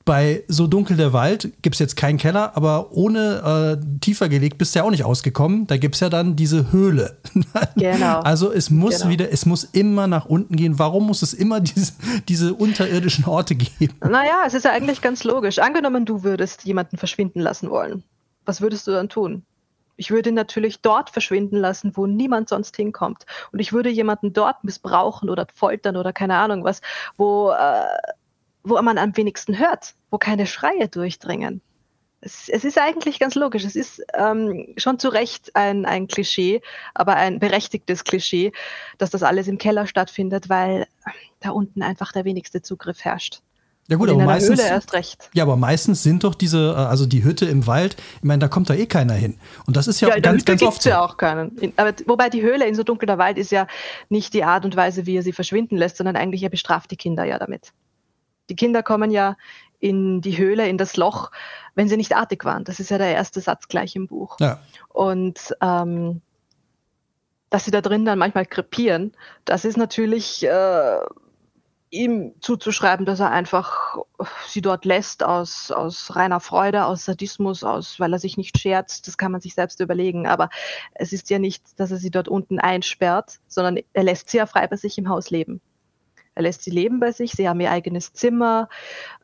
bei So dunkel der Wald gibt es jetzt keinen Keller, aber ohne äh, tiefer gelegt bist du ja auch nicht ausgekommen. Da gibt es ja dann diese Höhle. <laughs> Genau. Also es muss genau. wieder, es muss immer nach unten gehen. Warum muss es immer <laughs> diese, diese unterirdischen Orte geben? Naja, es ist ja eigentlich ganz logisch. Angenommen, du würdest jemanden verschwinden lassen wollen. Was würdest du dann tun? Ich würde ihn natürlich dort verschwinden lassen, wo niemand sonst hinkommt. Und ich würde jemanden dort missbrauchen oder foltern oder keine Ahnung was, wo äh, wo man am wenigsten hört, wo keine Schreie durchdringen. Es, es ist eigentlich ganz logisch. Es ist ähm, schon zu Recht ein, ein Klischee, aber ein berechtigtes Klischee, dass das alles im Keller stattfindet, weil da unten einfach der wenigste Zugriff herrscht. Ja gut, aber meistens, erst recht. Ja, aber meistens sind doch diese, äh, also die Hütte im Wald, ich meine, da kommt da eh keiner hin. Und das ist ja, ja ganz, ganz oft so. ja auch keinen. In, aber wobei die Höhle in so dunkler Wald ist ja nicht die Art und Weise, wie er sie verschwinden lässt, sondern eigentlich er bestraft die Kinder ja damit. Die Kinder kommen ja in die Höhle, in das Loch, wenn sie nicht artig waren. Das ist ja der erste Satz gleich im Buch. Ja. Und ähm, dass sie da drin dann manchmal krepieren, das ist natürlich äh, ihm zuzuschreiben, dass er einfach sie dort lässt aus, aus reiner Freude, aus Sadismus, aus, weil er sich nicht scherzt. Das kann man sich selbst überlegen. Aber es ist ja nicht, dass er sie dort unten einsperrt, sondern er lässt sie ja frei bei sich im Haus leben. Er lässt sie leben bei sich, sie haben ihr eigenes Zimmer.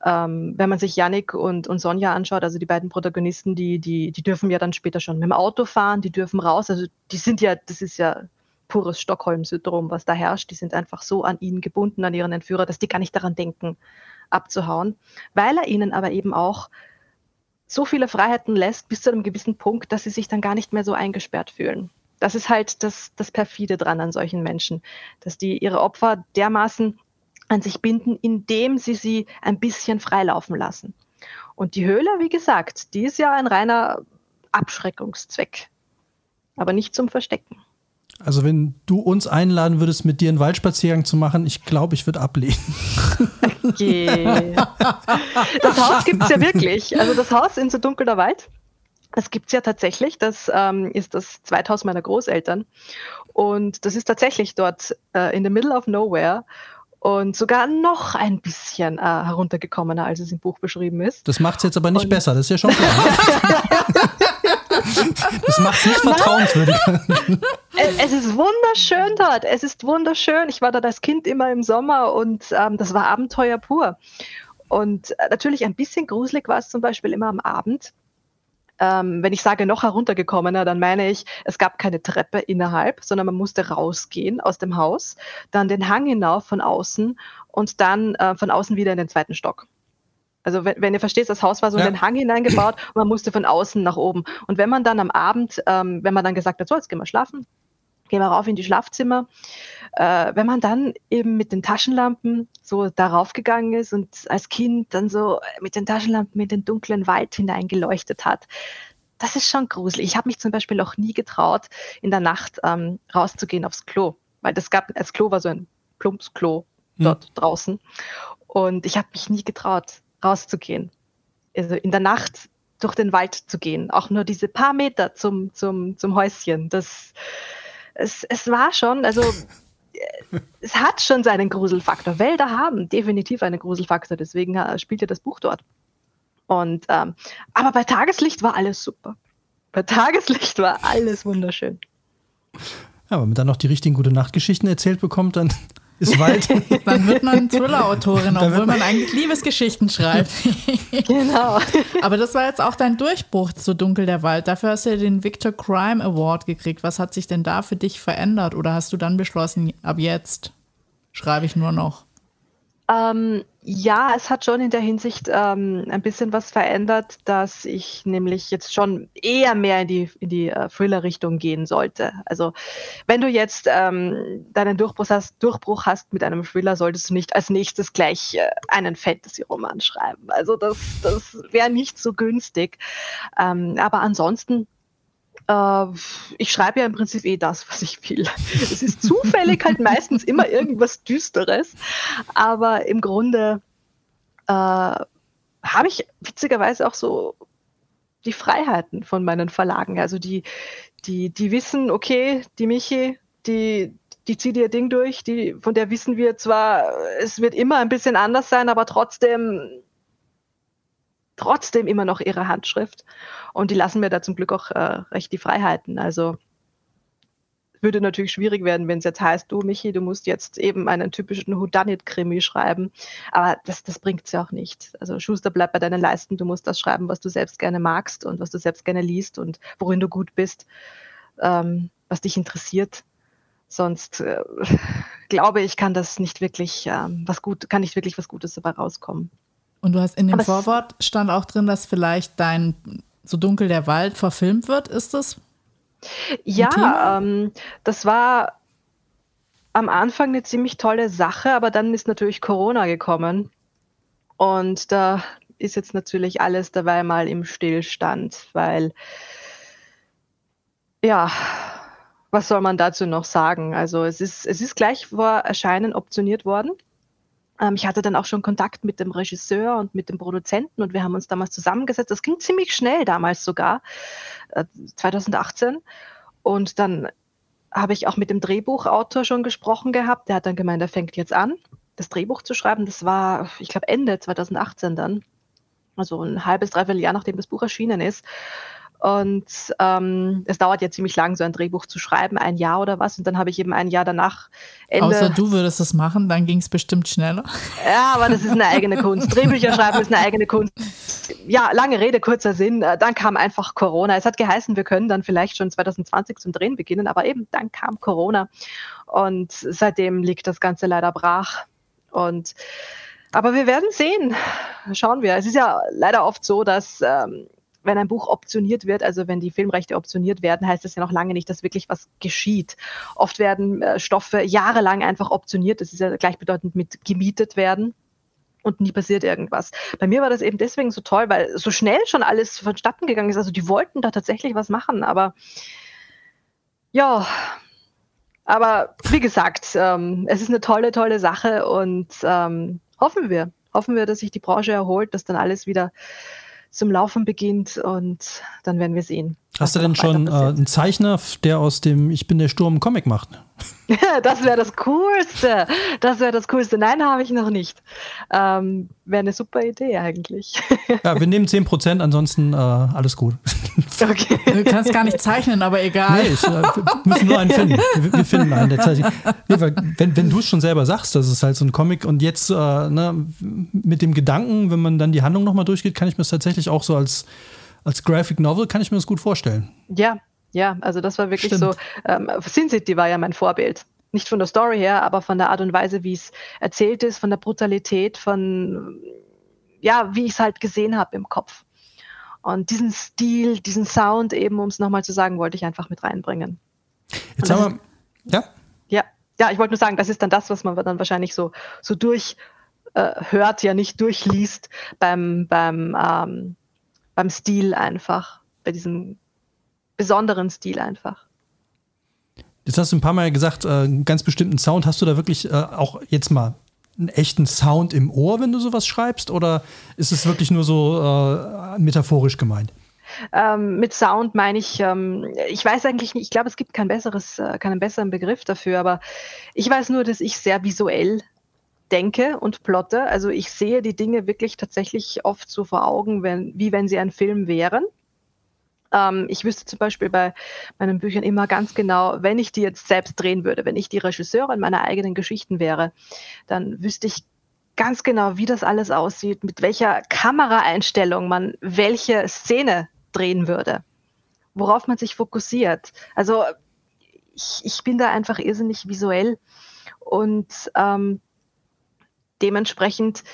Ähm, wenn man sich Yannick und, und Sonja anschaut, also die beiden Protagonisten, die, die, die dürfen ja dann später schon mit dem Auto fahren, die dürfen raus. Also die sind ja, das ist ja pures Stockholm-Syndrom, was da herrscht. Die sind einfach so an ihn gebunden, an ihren Entführer, dass die gar nicht daran denken, abzuhauen. Weil er ihnen aber eben auch so viele Freiheiten lässt, bis zu einem gewissen Punkt, dass sie sich dann gar nicht mehr so eingesperrt fühlen das ist halt das, das Perfide dran an solchen Menschen, dass die ihre Opfer dermaßen an sich binden, indem sie sie ein bisschen freilaufen lassen. Und die Höhle, wie gesagt, die ist ja ein reiner Abschreckungszweck, aber nicht zum Verstecken. Also wenn du uns einladen würdest, mit dir einen Waldspaziergang zu machen, ich glaube, ich würde ablehnen. Okay. <laughs> Das Haus gibt es ja wirklich. Also das Haus in so dunkler Wald, das gibt es ja tatsächlich. Das ähm, ist das Zweithaus meiner Großeltern. Und das ist tatsächlich dort äh, in the middle of nowhere und sogar noch ein bisschen äh, heruntergekommener, als es im Buch beschrieben ist. Das macht es jetzt aber nicht und besser, das ist ja schon klar. <laughs> das macht nicht vertrauenswürdiger. Es ist wunderschön dort. Es ist wunderschön. Ich war dort als Kind immer im Sommer und ähm, das war Abenteuer pur. Und äh, natürlich ein bisschen gruselig war es zum Beispiel immer am Abend, ähm, wenn ich sage noch heruntergekommener, dann meine ich, es gab keine Treppe innerhalb, sondern man musste rausgehen aus dem Haus, dann den Hang hinauf von außen und dann äh, von außen wieder in den zweiten Stock. Also wenn, wenn, ihr versteht, das Haus war so ja. in den Hang hineingebaut und man musste von außen nach oben. Und wenn man dann am Abend, ähm, wenn man dann gesagt hat, so, jetzt gehen wir schlafen, gehen wir rauf in die Schlafzimmer. Äh, wenn man dann eben mit den Taschenlampen so darauf gegangen ist und als Kind dann so mit den Taschenlampen in den dunklen Wald hineingeleuchtet hat, das ist schon gruselig. Ich habe mich zum Beispiel auch nie getraut, in der Nacht ähm, rauszugehen aufs Klo, weil das gab, das Klo war so ein Plumpsklo hm. dort hm. draußen und ich habe mich nie getraut, rauszugehen. Also in der Nacht durch den Wald zu gehen, auch nur diese paar Meter zum, zum, zum Häuschen, das, es, es war schon, also <laughs> es hat schon seinen Gruselfaktor. Wälder haben definitiv einen Gruselfaktor, deswegen äh, spielt ja das Buch dort. Und ähm, aber bei Tageslicht war alles super. Bei Tageslicht war alles wunderschön. Ja, wenn man dann noch die richtigen gute Nachtgeschichten erzählt bekommt, dann ist Wald. <laughs> Dann wird man Thriller-Autorin, obwohl man eigentlich Liebesgeschichten schreibt. <laughs> genau. <laughs> Aber das war jetzt auch dein Durchbruch zu Dunkel der Wald. Dafür hast du ja den Victor Crime Award gekriegt. Was hat sich denn da für dich verändert? Oder hast du dann beschlossen, ab jetzt schreibe ich nur noch? Ähm, ja, es hat schon in der Hinsicht ähm, ein bisschen was verändert, dass ich nämlich jetzt schon eher mehr in die, in die äh, Thriller-Richtung gehen sollte. Also wenn du jetzt ähm, deinen Durchbruch hast, Durchbruch hast mit einem Thriller, solltest du nicht als nächstes gleich äh, einen Fantasy-Roman schreiben. Also das, das wäre nicht so günstig. Ähm, aber ansonsten äh, ich schreibe ja im Prinzip eh das, was ich will. Es ist zufällig halt meistens immer irgendwas Düsteres, aber im Grunde äh, habe ich witzigerweise auch so die Freiheiten von meinen Verlagen. Also die, die, die wissen, okay, die Michi, die, die zieht ihr Ding durch, die, von der wissen wir zwar, es wird immer ein bisschen anders sein, aber trotzdem trotzdem immer noch ihre Handschrift. Und die lassen mir da zum Glück auch äh, recht die Freiheiten. Also würde natürlich schwierig werden, wenn es jetzt heißt, du Michi, du musst jetzt eben einen typischen Whodunit-Krimi schreiben. Aber das, das bringt es ja auch nicht. Also Schuster bleibt bei deinen Leisten, du musst das schreiben, was du selbst gerne magst und was du selbst gerne liest und worin du gut bist, ähm, was dich interessiert. Sonst äh, <laughs> glaube ich, kann das nicht wirklich ähm, was gut, kann nicht wirklich was Gutes dabei rauskommen. Und du hast in dem Aber Vorwort stand auch drin, dass vielleicht dein So dunkel der Wald verfilmt wird, ist das? Ja, ähm, das war am Anfang eine ziemlich tolle Sache, aber dann ist natürlich Corona gekommen. Und da ist jetzt natürlich alles dabei mal im Stillstand, weil ja, was soll man dazu noch sagen? Also es ist, es ist gleich vor Erscheinen optioniert worden. Ähm, ich hatte dann auch schon Kontakt mit dem Regisseur und mit dem Produzenten und wir haben uns damals zusammengesetzt. Das ging ziemlich schnell damals sogar, 2018. Äh, und dann habe ich auch mit dem Drehbuchautor schon gesprochen gehabt. Der hat dann gemeint, er fängt jetzt an, das Drehbuch zu schreiben. Das war, ich glaube, Ende 2018 dann. Also ein halbes, dreiviertel Jahr, nachdem das Buch erschienen ist. Und ähm, es dauert ja ziemlich lang, so ein Drehbuch zu schreiben, ein Jahr oder was. Und dann habe ich eben ein Jahr danach. Ende Außer du würdest das machen, dann ging es bestimmt schneller. Ja, aber das ist eine eigene Kunst. Drehbücher schreiben ist eine eigene Kunst. Ja, lange Rede, kurzer Sinn. Äh, dann kam einfach Corona. Es hat geheißen, wir können dann vielleicht schon 2020 zum Drehen beginnen, aber eben dann kam Corona. Und seitdem liegt das Ganze leider brach. Und aber wir werden sehen. Schauen wir. Es ist ja leider oft so, dass ähm, wenn ein Buch optioniert wird, also wenn die Filmrechte optioniert werden, heißt das ja noch lange nicht, dass wirklich was geschieht. Oft werden äh, Stoffe jahrelang einfach optioniert. Das ist ja gleichbedeutend mit gemietet werden und nie passiert irgendwas. Bei mir war das eben deswegen so toll, weil so schnell schon alles vonstatten gegangen ist. Also die wollten da tatsächlich was machen, aber ja, aber wie gesagt, ähm, es ist eine tolle, tolle Sache und ähm, hoffen wir, hoffen wir, dass sich die Branche erholt, dass dann alles wieder zum Laufen beginnt und dann werden wir sehen. Hast du denn schon äh, einen Zeichner, der aus dem Ich bin der Sturm Comic macht? <laughs> das wäre das Coolste. Das wäre das Coolste. Nein, habe ich noch nicht. Ähm, wäre eine super Idee eigentlich. <laughs> ja, wir nehmen 10%, ansonsten äh, alles gut. <laughs> Okay. Du kannst gar nicht zeichnen, aber egal. Nee, ich, äh, wir müssen nur einen finden. Wir, wir finden einen, der zeichnet. wenn wenn du es schon selber sagst, das ist halt so ein Comic und jetzt äh, ne, mit dem Gedanken, wenn man dann die Handlung nochmal durchgeht, kann ich mir es tatsächlich auch so als als Graphic Novel kann ich mir das gut vorstellen. Ja, ja, also das war wirklich Stimmt. so. Ähm, Sin City war ja mein Vorbild. Nicht von der Story her, aber von der Art und Weise, wie es erzählt ist, von der Brutalität, von ja, wie ich es halt gesehen habe im Kopf. Und diesen Stil, diesen Sound eben, um es nochmal zu sagen, wollte ich einfach mit reinbringen. Jetzt haben wir, ja? Ja, ja, ich wollte nur sagen, das ist dann das, was man dann wahrscheinlich so, so durchhört, äh, ja nicht durchliest beim, beim ähm, beim Stil einfach, bei diesem besonderen Stil einfach. Jetzt hast du ein paar Mal gesagt, äh, einen ganz bestimmten Sound. Hast du da wirklich äh, auch jetzt mal einen echten Sound im Ohr, wenn du sowas schreibst? Oder ist es wirklich nur so äh, metaphorisch gemeint? Ähm, mit Sound meine ich, ähm, ich weiß eigentlich nicht, ich glaube, es gibt kein besseres, äh, keinen besseren Begriff dafür, aber ich weiß nur, dass ich sehr visuell denke und plotte. Also ich sehe die Dinge wirklich tatsächlich oft so vor Augen, wenn, wie wenn sie ein Film wären. Ähm, ich wüsste zum Beispiel bei meinen Büchern immer ganz genau, wenn ich die jetzt selbst drehen würde, wenn ich die Regisseurin meiner eigenen Geschichten wäre, dann wüsste ich ganz genau, wie das alles aussieht, mit welcher Kameraeinstellung man welche Szene drehen würde, worauf man sich fokussiert. Also ich, ich bin da einfach irrsinnig visuell und ähm, dementsprechend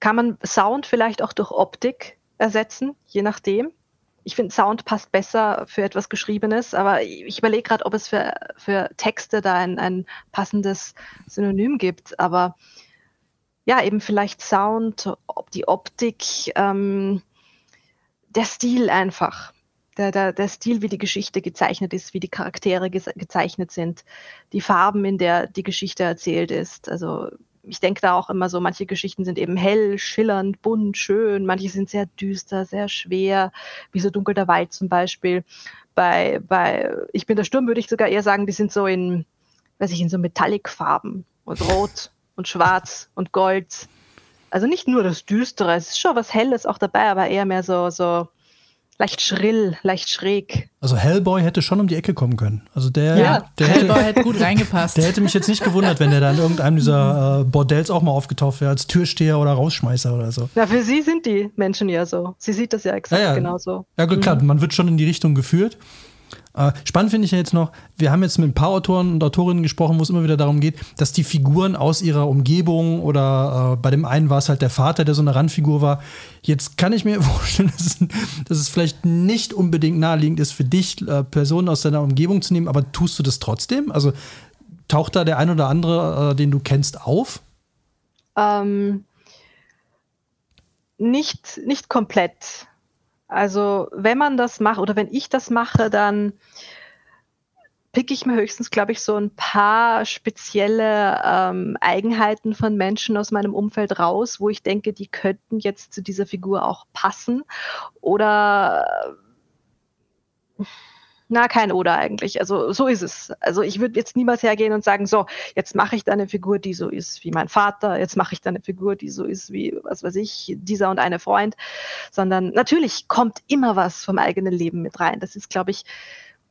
kann man Sound vielleicht auch durch Optik ersetzen, je nachdem. Ich finde, Sound passt besser für etwas Geschriebenes, aber ich überlege gerade, ob es für, für Texte da ein, ein passendes Synonym gibt. Aber ja, eben vielleicht Sound, ob die Optik, ähm, der Stil einfach. Der, der, der Stil, wie die Geschichte gezeichnet ist, wie die Charaktere ge gezeichnet sind, die Farben, in der die Geschichte erzählt ist. Also ich denke da auch immer so, manche Geschichten sind eben hell, schillernd, bunt, schön, manche sind sehr düster, sehr schwer, wie so Dunkel der Wald zum Beispiel. Bei, bei Ich bin der Sturm würde ich sogar eher sagen, die sind so in, weiß ich, in so Metallic-Farben und rot und schwarz und gold. Also nicht nur das Düstere, es ist schon was Helles auch dabei, aber eher mehr so, so leicht schrill, leicht schräg. Also Hellboy hätte schon um die Ecke kommen können. Also der, Ja, der Hellboy hätte, hätte gut reingepasst. der hätte mich jetzt nicht gewundert, wenn der da in irgendeinem dieser äh, Bordells auch mal aufgetaucht wäre, als Türsteher oder Rausschmeißer oder so. Ja, für sie sind die Menschen ja so. Sie sieht das ja exakt Ja, ja. genauso. Ja, gut, klar, man wird schon in die Richtung geführt. Äh, spannend finde ich ja jetzt noch, wir haben jetzt mit ein paar Autoren und Autorinnen gesprochen, wo es immer wieder darum geht, dass die Figuren aus ihrer Umgebung oder äh, bei dem einen war es halt der Vater, der so eine Randfigur war. Jetzt kann ich mir <laughs> vorstellen, dass es, dass es vielleicht nicht unbedingt naheliegend ist für dich, äh, Personen aus deiner Umgebung zu nehmen, aber tust du das trotzdem? Also taucht da der ein oder andere, äh, den du kennst, auf? Ähm, nicht, nicht komplett. Also wenn man das macht oder wenn ich das mache, dann pick ich mir höchstens, glaube ich, so ein paar spezielle ähm, Eigenheiten von Menschen aus meinem Umfeld raus, wo ich denke, die könnten jetzt zu dieser Figur auch passen. Oder na, kein Oder eigentlich. Also so ist es. Also ich würde jetzt niemals hergehen und sagen, so, jetzt mache ich da eine Figur, die so ist wie mein Vater, jetzt mache ich da eine Figur, die so ist wie, was weiß ich, dieser und eine Freund, sondern natürlich kommt immer was vom eigenen Leben mit rein. Das ist, glaube ich,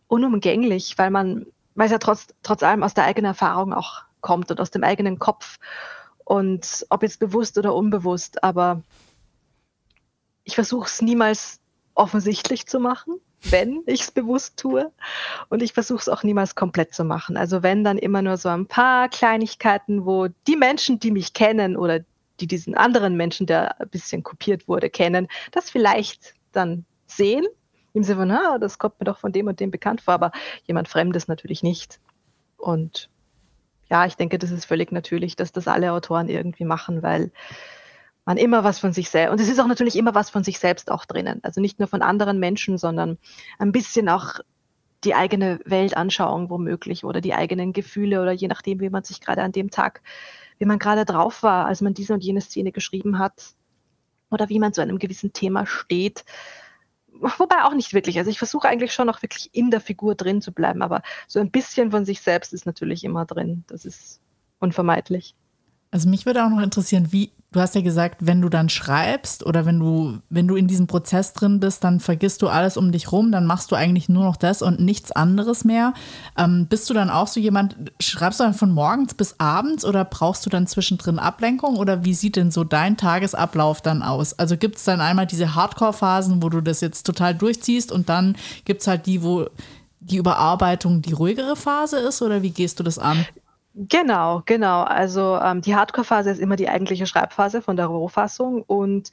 unumgänglich, weil man, weil es ja trotz, trotz allem aus der eigenen Erfahrung auch kommt und aus dem eigenen Kopf. Und ob jetzt bewusst oder unbewusst, aber ich versuche es niemals offensichtlich zu machen, wenn <laughs> ich es bewusst tue. Und ich versuche es auch niemals komplett zu machen. Also wenn dann immer nur so ein paar Kleinigkeiten, wo die Menschen, die mich kennen oder die diesen anderen Menschen, der ein bisschen kopiert wurde, kennen, das vielleicht dann sehen. Im Sinne von, ah, das kommt mir doch von dem und dem bekannt vor, aber jemand Fremdes natürlich nicht. Und ja, ich denke, das ist völlig natürlich, dass das alle Autoren irgendwie machen, weil man immer was von sich selbst, und es ist auch natürlich immer was von sich selbst auch drinnen. Also nicht nur von anderen Menschen, sondern ein bisschen auch die eigene Weltanschauung womöglich oder die eigenen Gefühle oder je nachdem, wie man sich gerade an dem Tag, wie man gerade drauf war, als man diese und jene Szene geschrieben hat oder wie man zu einem gewissen Thema steht. Wobei auch nicht wirklich. Also ich versuche eigentlich schon auch wirklich in der Figur drin zu bleiben, aber so ein bisschen von sich selbst ist natürlich immer drin. Das ist unvermeidlich. Also mich würde auch noch interessieren, wie, du hast ja gesagt, wenn du dann schreibst oder wenn du, wenn du in diesem Prozess drin bist, dann vergisst du alles um dich rum, dann machst du eigentlich nur noch das und nichts anderes mehr. Ähm, bist du dann auch so jemand, schreibst du dann von morgens bis abends oder brauchst du dann zwischendrin Ablenkung oder wie sieht denn so dein Tagesablauf dann aus? Also gibt es dann einmal diese Hardcore-Phasen, wo du das jetzt total durchziehst und dann gibt es halt die, wo die Überarbeitung die ruhigere Phase ist oder wie gehst du das an? Genau, genau. Also ähm, die Hardcore-Phase ist immer die eigentliche Schreibphase von der Rohfassung und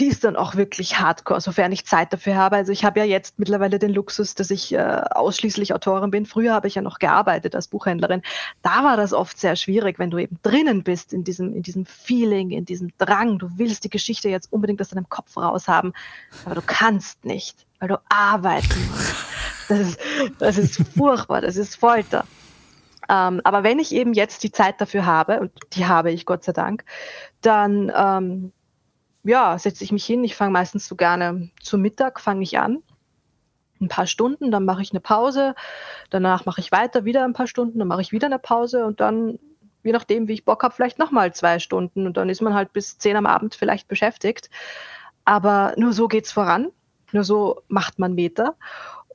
die ist dann auch wirklich hardcore, sofern ich Zeit dafür habe. Also ich habe ja jetzt mittlerweile den Luxus, dass ich äh, ausschließlich Autorin bin. Früher habe ich ja noch gearbeitet als Buchhändlerin. Da war das oft sehr schwierig, wenn du eben drinnen bist in diesem, in diesem Feeling, in diesem Drang. Du willst die Geschichte jetzt unbedingt aus deinem Kopf raus haben, aber du kannst nicht, weil du arbeiten musst. Das ist, das ist furchtbar, das ist Folter. Ähm, aber wenn ich eben jetzt die Zeit dafür habe, und die habe ich Gott sei Dank, dann ähm, ja, setze ich mich hin. Ich fange meistens so gerne zu Mittag, fange ich an. Ein paar Stunden, dann mache ich eine Pause. Danach mache ich weiter, wieder ein paar Stunden, dann mache ich wieder eine Pause und dann, je nachdem, wie ich Bock habe, vielleicht nochmal zwei Stunden. Und dann ist man halt bis zehn am Abend vielleicht beschäftigt. Aber nur so geht's voran. Nur so macht man Meter.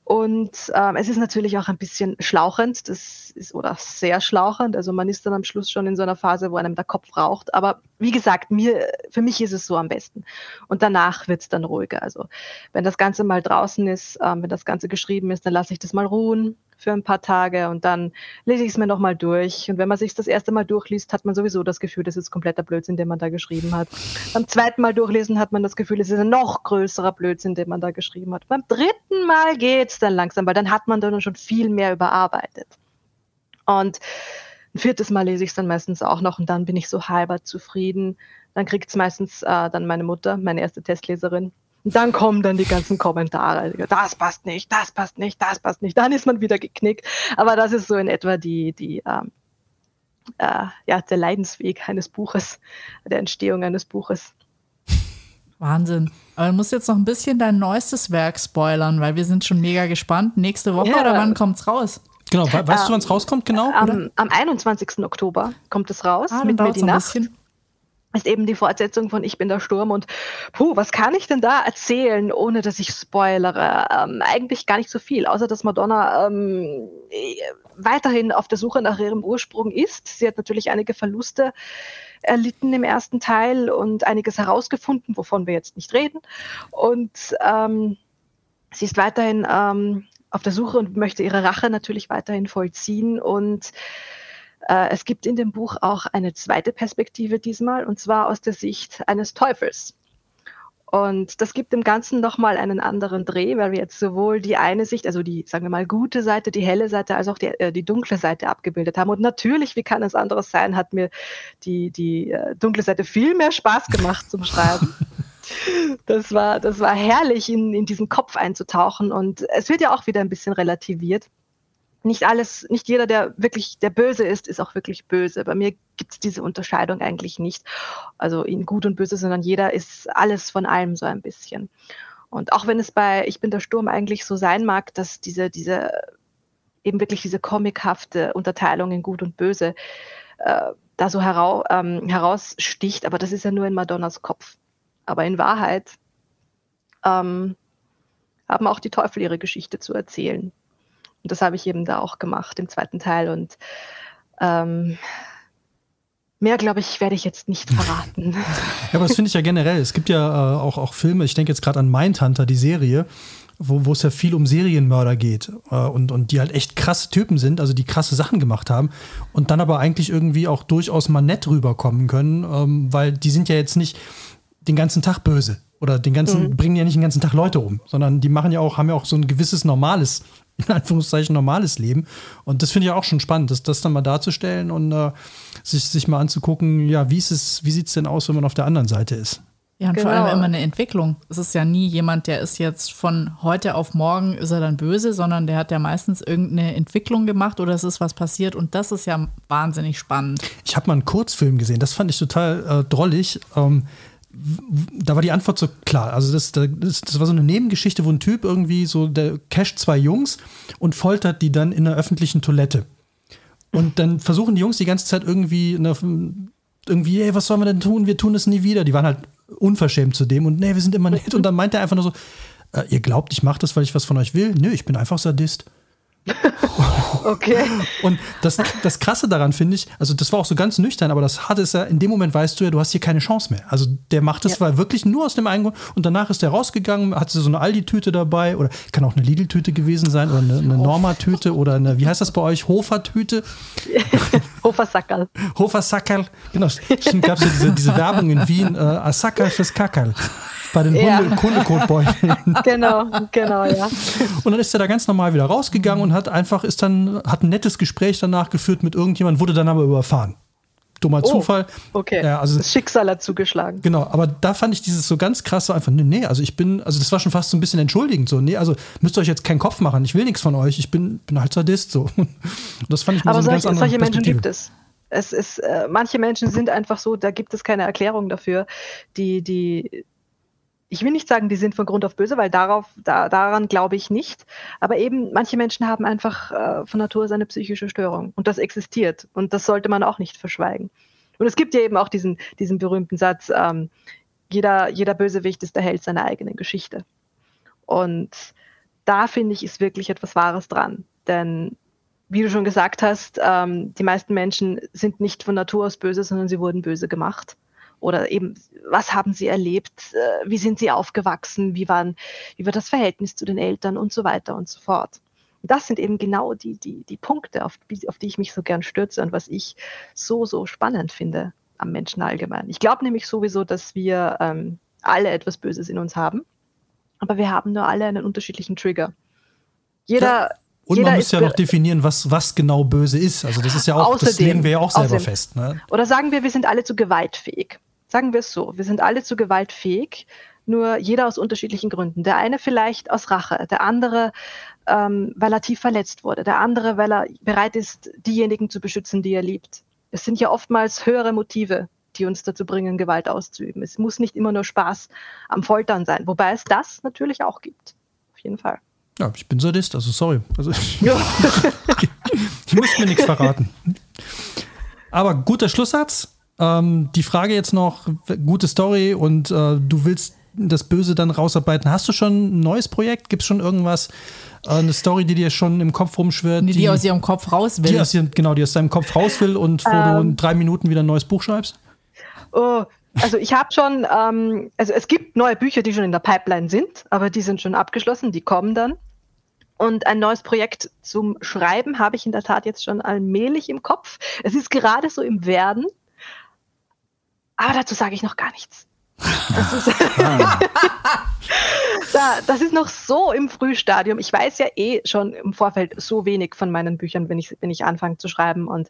Und ähm, es ist natürlich auch ein bisschen schlauchend, das ist oder sehr schlauchend. Also man ist dann am Schluss schon in so einer Phase, wo einem der Kopf raucht. Aber wie gesagt, mir, für mich ist es so am besten. Und danach wird es dann ruhiger. Also wenn das Ganze mal draußen ist, ähm, wenn das Ganze geschrieben ist, dann lasse ich das mal ruhen, für ein paar Tage und dann lese ich es mir nochmal durch. Und wenn man sich das erste Mal durchliest, hat man sowieso das Gefühl, das ist kompletter Blödsinn, den man da geschrieben hat. Beim zweiten Mal durchlesen hat man das Gefühl, es ist ein noch größerer Blödsinn, den man da geschrieben hat. Beim dritten Mal geht es dann langsam, weil dann hat man dann schon viel mehr überarbeitet. Und ein viertes Mal lese ich es dann meistens auch noch und dann bin ich so halber zufrieden. Dann kriegt es meistens äh, dann meine Mutter, meine erste Testleserin, und dann kommen dann die ganzen Kommentare. Das passt nicht, das passt nicht, das passt nicht. Dann ist man wieder geknickt. Aber das ist so in etwa die, die ähm, äh, ja, der Leidensweg eines Buches, der Entstehung eines Buches. Wahnsinn. Aber du musst jetzt noch ein bisschen dein neuestes Werk spoilern, weil wir sind schon mega gespannt. Nächste Woche ja. oder wann kommt es raus? Genau, weißt ähm, du, wann es rauskommt, genau? Am, am 21. Oktober kommt es raus ah, mit mir die Nacht. Bisschen ist eben die Fortsetzung von Ich bin der Sturm und puh, was kann ich denn da erzählen, ohne dass ich spoilere? Ähm, eigentlich gar nicht so viel, außer dass Madonna ähm, weiterhin auf der Suche nach ihrem Ursprung ist. Sie hat natürlich einige Verluste erlitten im ersten Teil und einiges herausgefunden, wovon wir jetzt nicht reden. Und ähm, sie ist weiterhin ähm, auf der Suche und möchte ihre Rache natürlich weiterhin vollziehen und äh, es gibt in dem Buch auch eine zweite Perspektive diesmal, und zwar aus der Sicht eines Teufels. Und das gibt dem Ganzen nochmal einen anderen Dreh, weil wir jetzt sowohl die eine Sicht, also die, sagen wir mal, gute Seite, die helle Seite, als auch die, äh, die dunkle Seite abgebildet haben. Und natürlich, wie kann es anderes sein, hat mir die, die äh, dunkle Seite viel mehr Spaß gemacht zum Schreiben. <laughs> Das war, das war herrlich, in, in diesen Kopf einzutauchen. Und es wird ja auch wieder ein bisschen relativiert nicht alles, nicht jeder, der wirklich der Böse ist, ist auch wirklich böse. Bei mir gibt es diese Unterscheidung eigentlich nicht. Also in gut und böse, sondern jeder ist alles von allem so ein bisschen. Und auch wenn es bei Ich bin der Sturm eigentlich so sein mag, dass diese, diese eben wirklich diese comichafte Unterteilung in gut und böse äh, da so herau, ähm, heraussticht, aber das ist ja nur in Madonnas Kopf. Aber in Wahrheit ähm, haben auch die Teufel ihre Geschichte zu erzählen. Und das habe ich eben da auch gemacht im zweiten Teil. Und ähm, Mehr, glaube ich, werde ich jetzt nicht verraten. <laughs> ja, aber das finde ich ja generell. Es gibt ja äh, auch, auch Filme, ich denke jetzt gerade an Mindhunter, die Serie, wo, es ja viel um Serienmörder geht äh, und, und die halt echt krasse Typen sind, also die krasse Sachen gemacht haben und dann aber eigentlich irgendwie auch durchaus mal nett rüberkommen können, ähm, weil die sind ja jetzt nicht den ganzen Tag böse oder den ganzen, mhm. bringen ja nicht den ganzen Tag Leute um, sondern die machen ja auch, haben ja auch so ein gewisses normales in Anführungszeichen normales Leben. Und das finde ich auch schon spannend, das, das dann mal darzustellen und äh, sich, sich mal anzugucken, ja, wie ist es, wie sieht es denn aus, wenn man auf der anderen Seite ist? Ja, und genau. vor allem genau. immer eine Entwicklung. Es ist ja nie jemand, der ist jetzt von heute auf morgen ist er dann böse, sondern der hat ja meistens irgendeine Entwicklung gemacht oder es ist was passiert und das ist ja wahnsinnig spannend. Ich habe mal einen Kurzfilm gesehen, das fand ich total äh, drollig. Ähm, da war die Antwort so klar. Also das, das, das, war so eine Nebengeschichte, wo ein Typ irgendwie so, der casht zwei Jungs und foltert die dann in einer öffentlichen Toilette. Und dann versuchen die Jungs die ganze Zeit irgendwie, eine, irgendwie, ey, was sollen wir denn tun? Wir tun es nie wieder. Die waren halt unverschämt zu dem und nee, wir sind immer nett. Und dann meint er einfach nur so, äh, ihr glaubt, ich mache das, weil ich was von euch will? Nö, ich bin einfach Sadist. <laughs> okay. Und das, das Krasse daran finde ich, also das war auch so ganz nüchtern, aber das Harte ist ja, in dem Moment weißt du ja, du hast hier keine Chance mehr. Also der macht das ja. wirklich nur aus dem einen Grund und danach ist der rausgegangen, hat so eine Aldi-Tüte dabei oder kann auch eine Lidl-Tüte gewesen sein oder eine, eine Norma-Tüte oder eine, wie heißt das bei euch, Hofer-Tüte? <laughs> Hofer-Sackerl. Hofer-Sackerl, genau. Stimmt, gab es ja diese, diese Werbung in Wien, äh, Sackerl fürs Kackerl bei den ja. Hundekotbeuteln. <laughs> genau, genau, ja. Und dann ist er da ganz normal wieder rausgegangen und hat einfach, ist dann, hat ein nettes Gespräch danach geführt mit irgendjemandem, wurde dann aber überfahren. Dummer oh, Zufall. Okay. Ja, also, das Schicksal hat zugeschlagen. Genau, aber da fand ich dieses so ganz krass so einfach, nee, nee, also ich bin, also das war schon fast so ein bisschen entschuldigend, so, nee, also müsst ihr euch jetzt keinen Kopf machen, ich will nichts von euch, ich bin, bin halt Sadist, so. <laughs> Und das fand ich mal aber so solche, ganz solche Menschen gibt es. Es ist, äh, manche Menschen sind einfach so, da gibt es keine Erklärung dafür, die, die, ich will nicht sagen, die sind von Grund auf böse, weil darauf, da, daran glaube ich nicht. Aber eben, manche Menschen haben einfach äh, von Natur aus eine psychische Störung. Und das existiert. Und das sollte man auch nicht verschweigen. Und es gibt ja eben auch diesen, diesen berühmten Satz, ähm, jeder, jeder Bösewicht ist der Held seiner eigenen Geschichte. Und da finde ich, ist wirklich etwas Wahres dran. Denn wie du schon gesagt hast, ähm, die meisten Menschen sind nicht von Natur aus böse, sondern sie wurden böse gemacht oder eben, was haben sie erlebt, äh, wie sind sie aufgewachsen, wie, waren, wie war das Verhältnis zu den Eltern und so weiter und so fort. Das sind eben genau die, die, die Punkte, auf, auf die ich mich so gern stürze und was ich so, so spannend finde am Menschen allgemein. Ich glaube nämlich sowieso, dass wir ähm, alle etwas Böses in uns haben, aber wir haben nur alle einen unterschiedlichen Trigger. Jeder. Ja. Und jeder man muss ja noch definieren, was, was genau böse ist. Also das ist ja auch, außerdem, das legen wir ja auch selber außerdem, fest. Ne? Oder sagen wir, wir sind alle zu gewaltfähig. Sagen wir es so, wir sind alle zu gewaltfähig, nur jeder aus unterschiedlichen Gründen. Der eine vielleicht aus Rache, der andere, ähm, weil er tief verletzt wurde, der andere, weil er bereit ist, diejenigen zu beschützen, die er liebt. Es sind ja oftmals höhere Motive, die uns dazu bringen, Gewalt auszuüben. Es muss nicht immer nur Spaß am Foltern sein, wobei es das natürlich auch gibt. Auf jeden Fall. Ja, ich bin Sadist, also sorry. Also, <laughs> ja. ich muss mir nichts verraten. Aber guter Schlusssatz. Ähm, die Frage jetzt noch, gute Story und äh, du willst das Böse dann rausarbeiten. Hast du schon ein neues Projekt? Gibt es schon irgendwas, äh, eine Story, die dir schon im Kopf rumschwirrt? Die, die, aus ihrem Kopf raus will. Die aus, genau, die aus deinem Kopf raus will und wo ähm, du in drei Minuten wieder ein neues Buch schreibst? Oh, also ich habe schon, ähm, also es gibt neue Bücher, die schon in der Pipeline sind, aber die sind schon abgeschlossen, die kommen dann. Und ein neues Projekt zum Schreiben habe ich in der Tat jetzt schon allmählich im Kopf. Es ist gerade so im Werden, aber dazu sage ich noch gar nichts. <laughs> Das ist, <laughs> da, das ist noch so im Frühstadium. Ich weiß ja eh schon im Vorfeld so wenig von meinen Büchern, wenn ich, wenn ich anfange zu schreiben. Und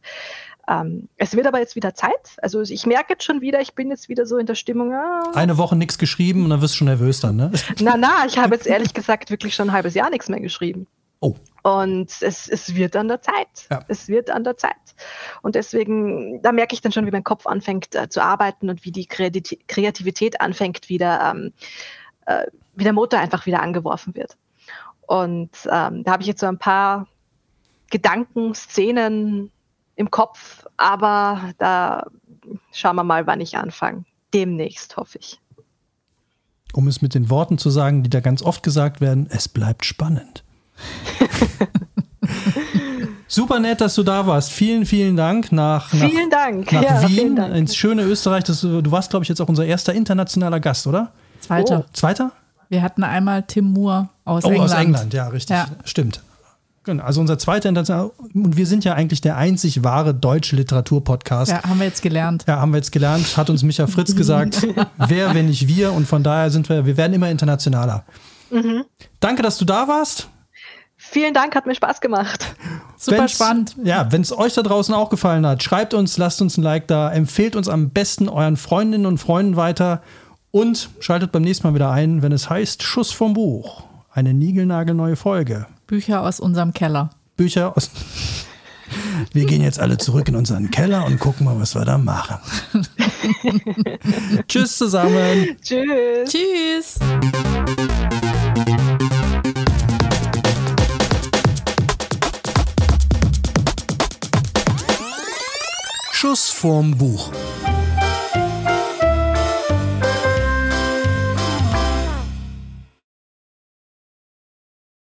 ähm, es wird aber jetzt wieder Zeit. Also ich merke jetzt schon wieder, ich bin jetzt wieder so in der Stimmung. Ah. Eine Woche nichts geschrieben und dann wirst du schon nervös dann, ne? Na, na, ich habe jetzt <laughs> ehrlich gesagt wirklich schon ein halbes Jahr nichts mehr geschrieben. Oh. Und es, es wird an der Zeit. Ja. Es wird an der Zeit. Und deswegen, da merke ich dann schon, wie mein Kopf anfängt äh, zu arbeiten und wie die Kreativität anfängt, wieder, ähm, äh, wie der Motor einfach wieder angeworfen wird. Und ähm, da habe ich jetzt so ein paar Gedanken, Szenen im Kopf, aber da schauen wir mal, wann ich anfange. Demnächst, hoffe ich. Um es mit den Worten zu sagen, die da ganz oft gesagt werden, es bleibt spannend. <laughs> <laughs> Super nett, dass du da warst. Vielen, vielen Dank nach, vielen Dank. nach ja, Wien, Dank. ins schöne Österreich. Das, du warst, glaube ich, jetzt auch unser erster internationaler Gast, oder? Zweiter. Oh. Zweiter? Wir hatten einmal Tim Moore aus oh, England. aus England, ja, richtig. Ja. Stimmt. Genau, also unser zweiter internationaler. Und wir sind ja eigentlich der einzig wahre deutsche Literatur-Podcast. Ja, haben wir jetzt gelernt. Ja, haben wir jetzt gelernt. Hat uns Micha Fritz gesagt. <laughs> Wer, wenn nicht wir? Und von daher sind wir, wir werden immer internationaler. Mhm. Danke, dass du da warst. Vielen Dank, hat mir Spaß gemacht. Super wenn's, spannend. Ja, wenn es euch da draußen auch gefallen hat, schreibt uns, lasst uns ein Like da, empfehlt uns am besten euren Freundinnen und Freunden weiter und schaltet beim nächsten Mal wieder ein, wenn es heißt Schuss vom Buch. Eine niegelnagelneue Folge. Bücher aus unserem Keller. Bücher aus. <laughs> Wir gehen jetzt alle zurück in unseren Keller und gucken mal, was wir da machen. <laughs> Tschüss zusammen. Tschüss. Tschüss. Schuss vorm Buch.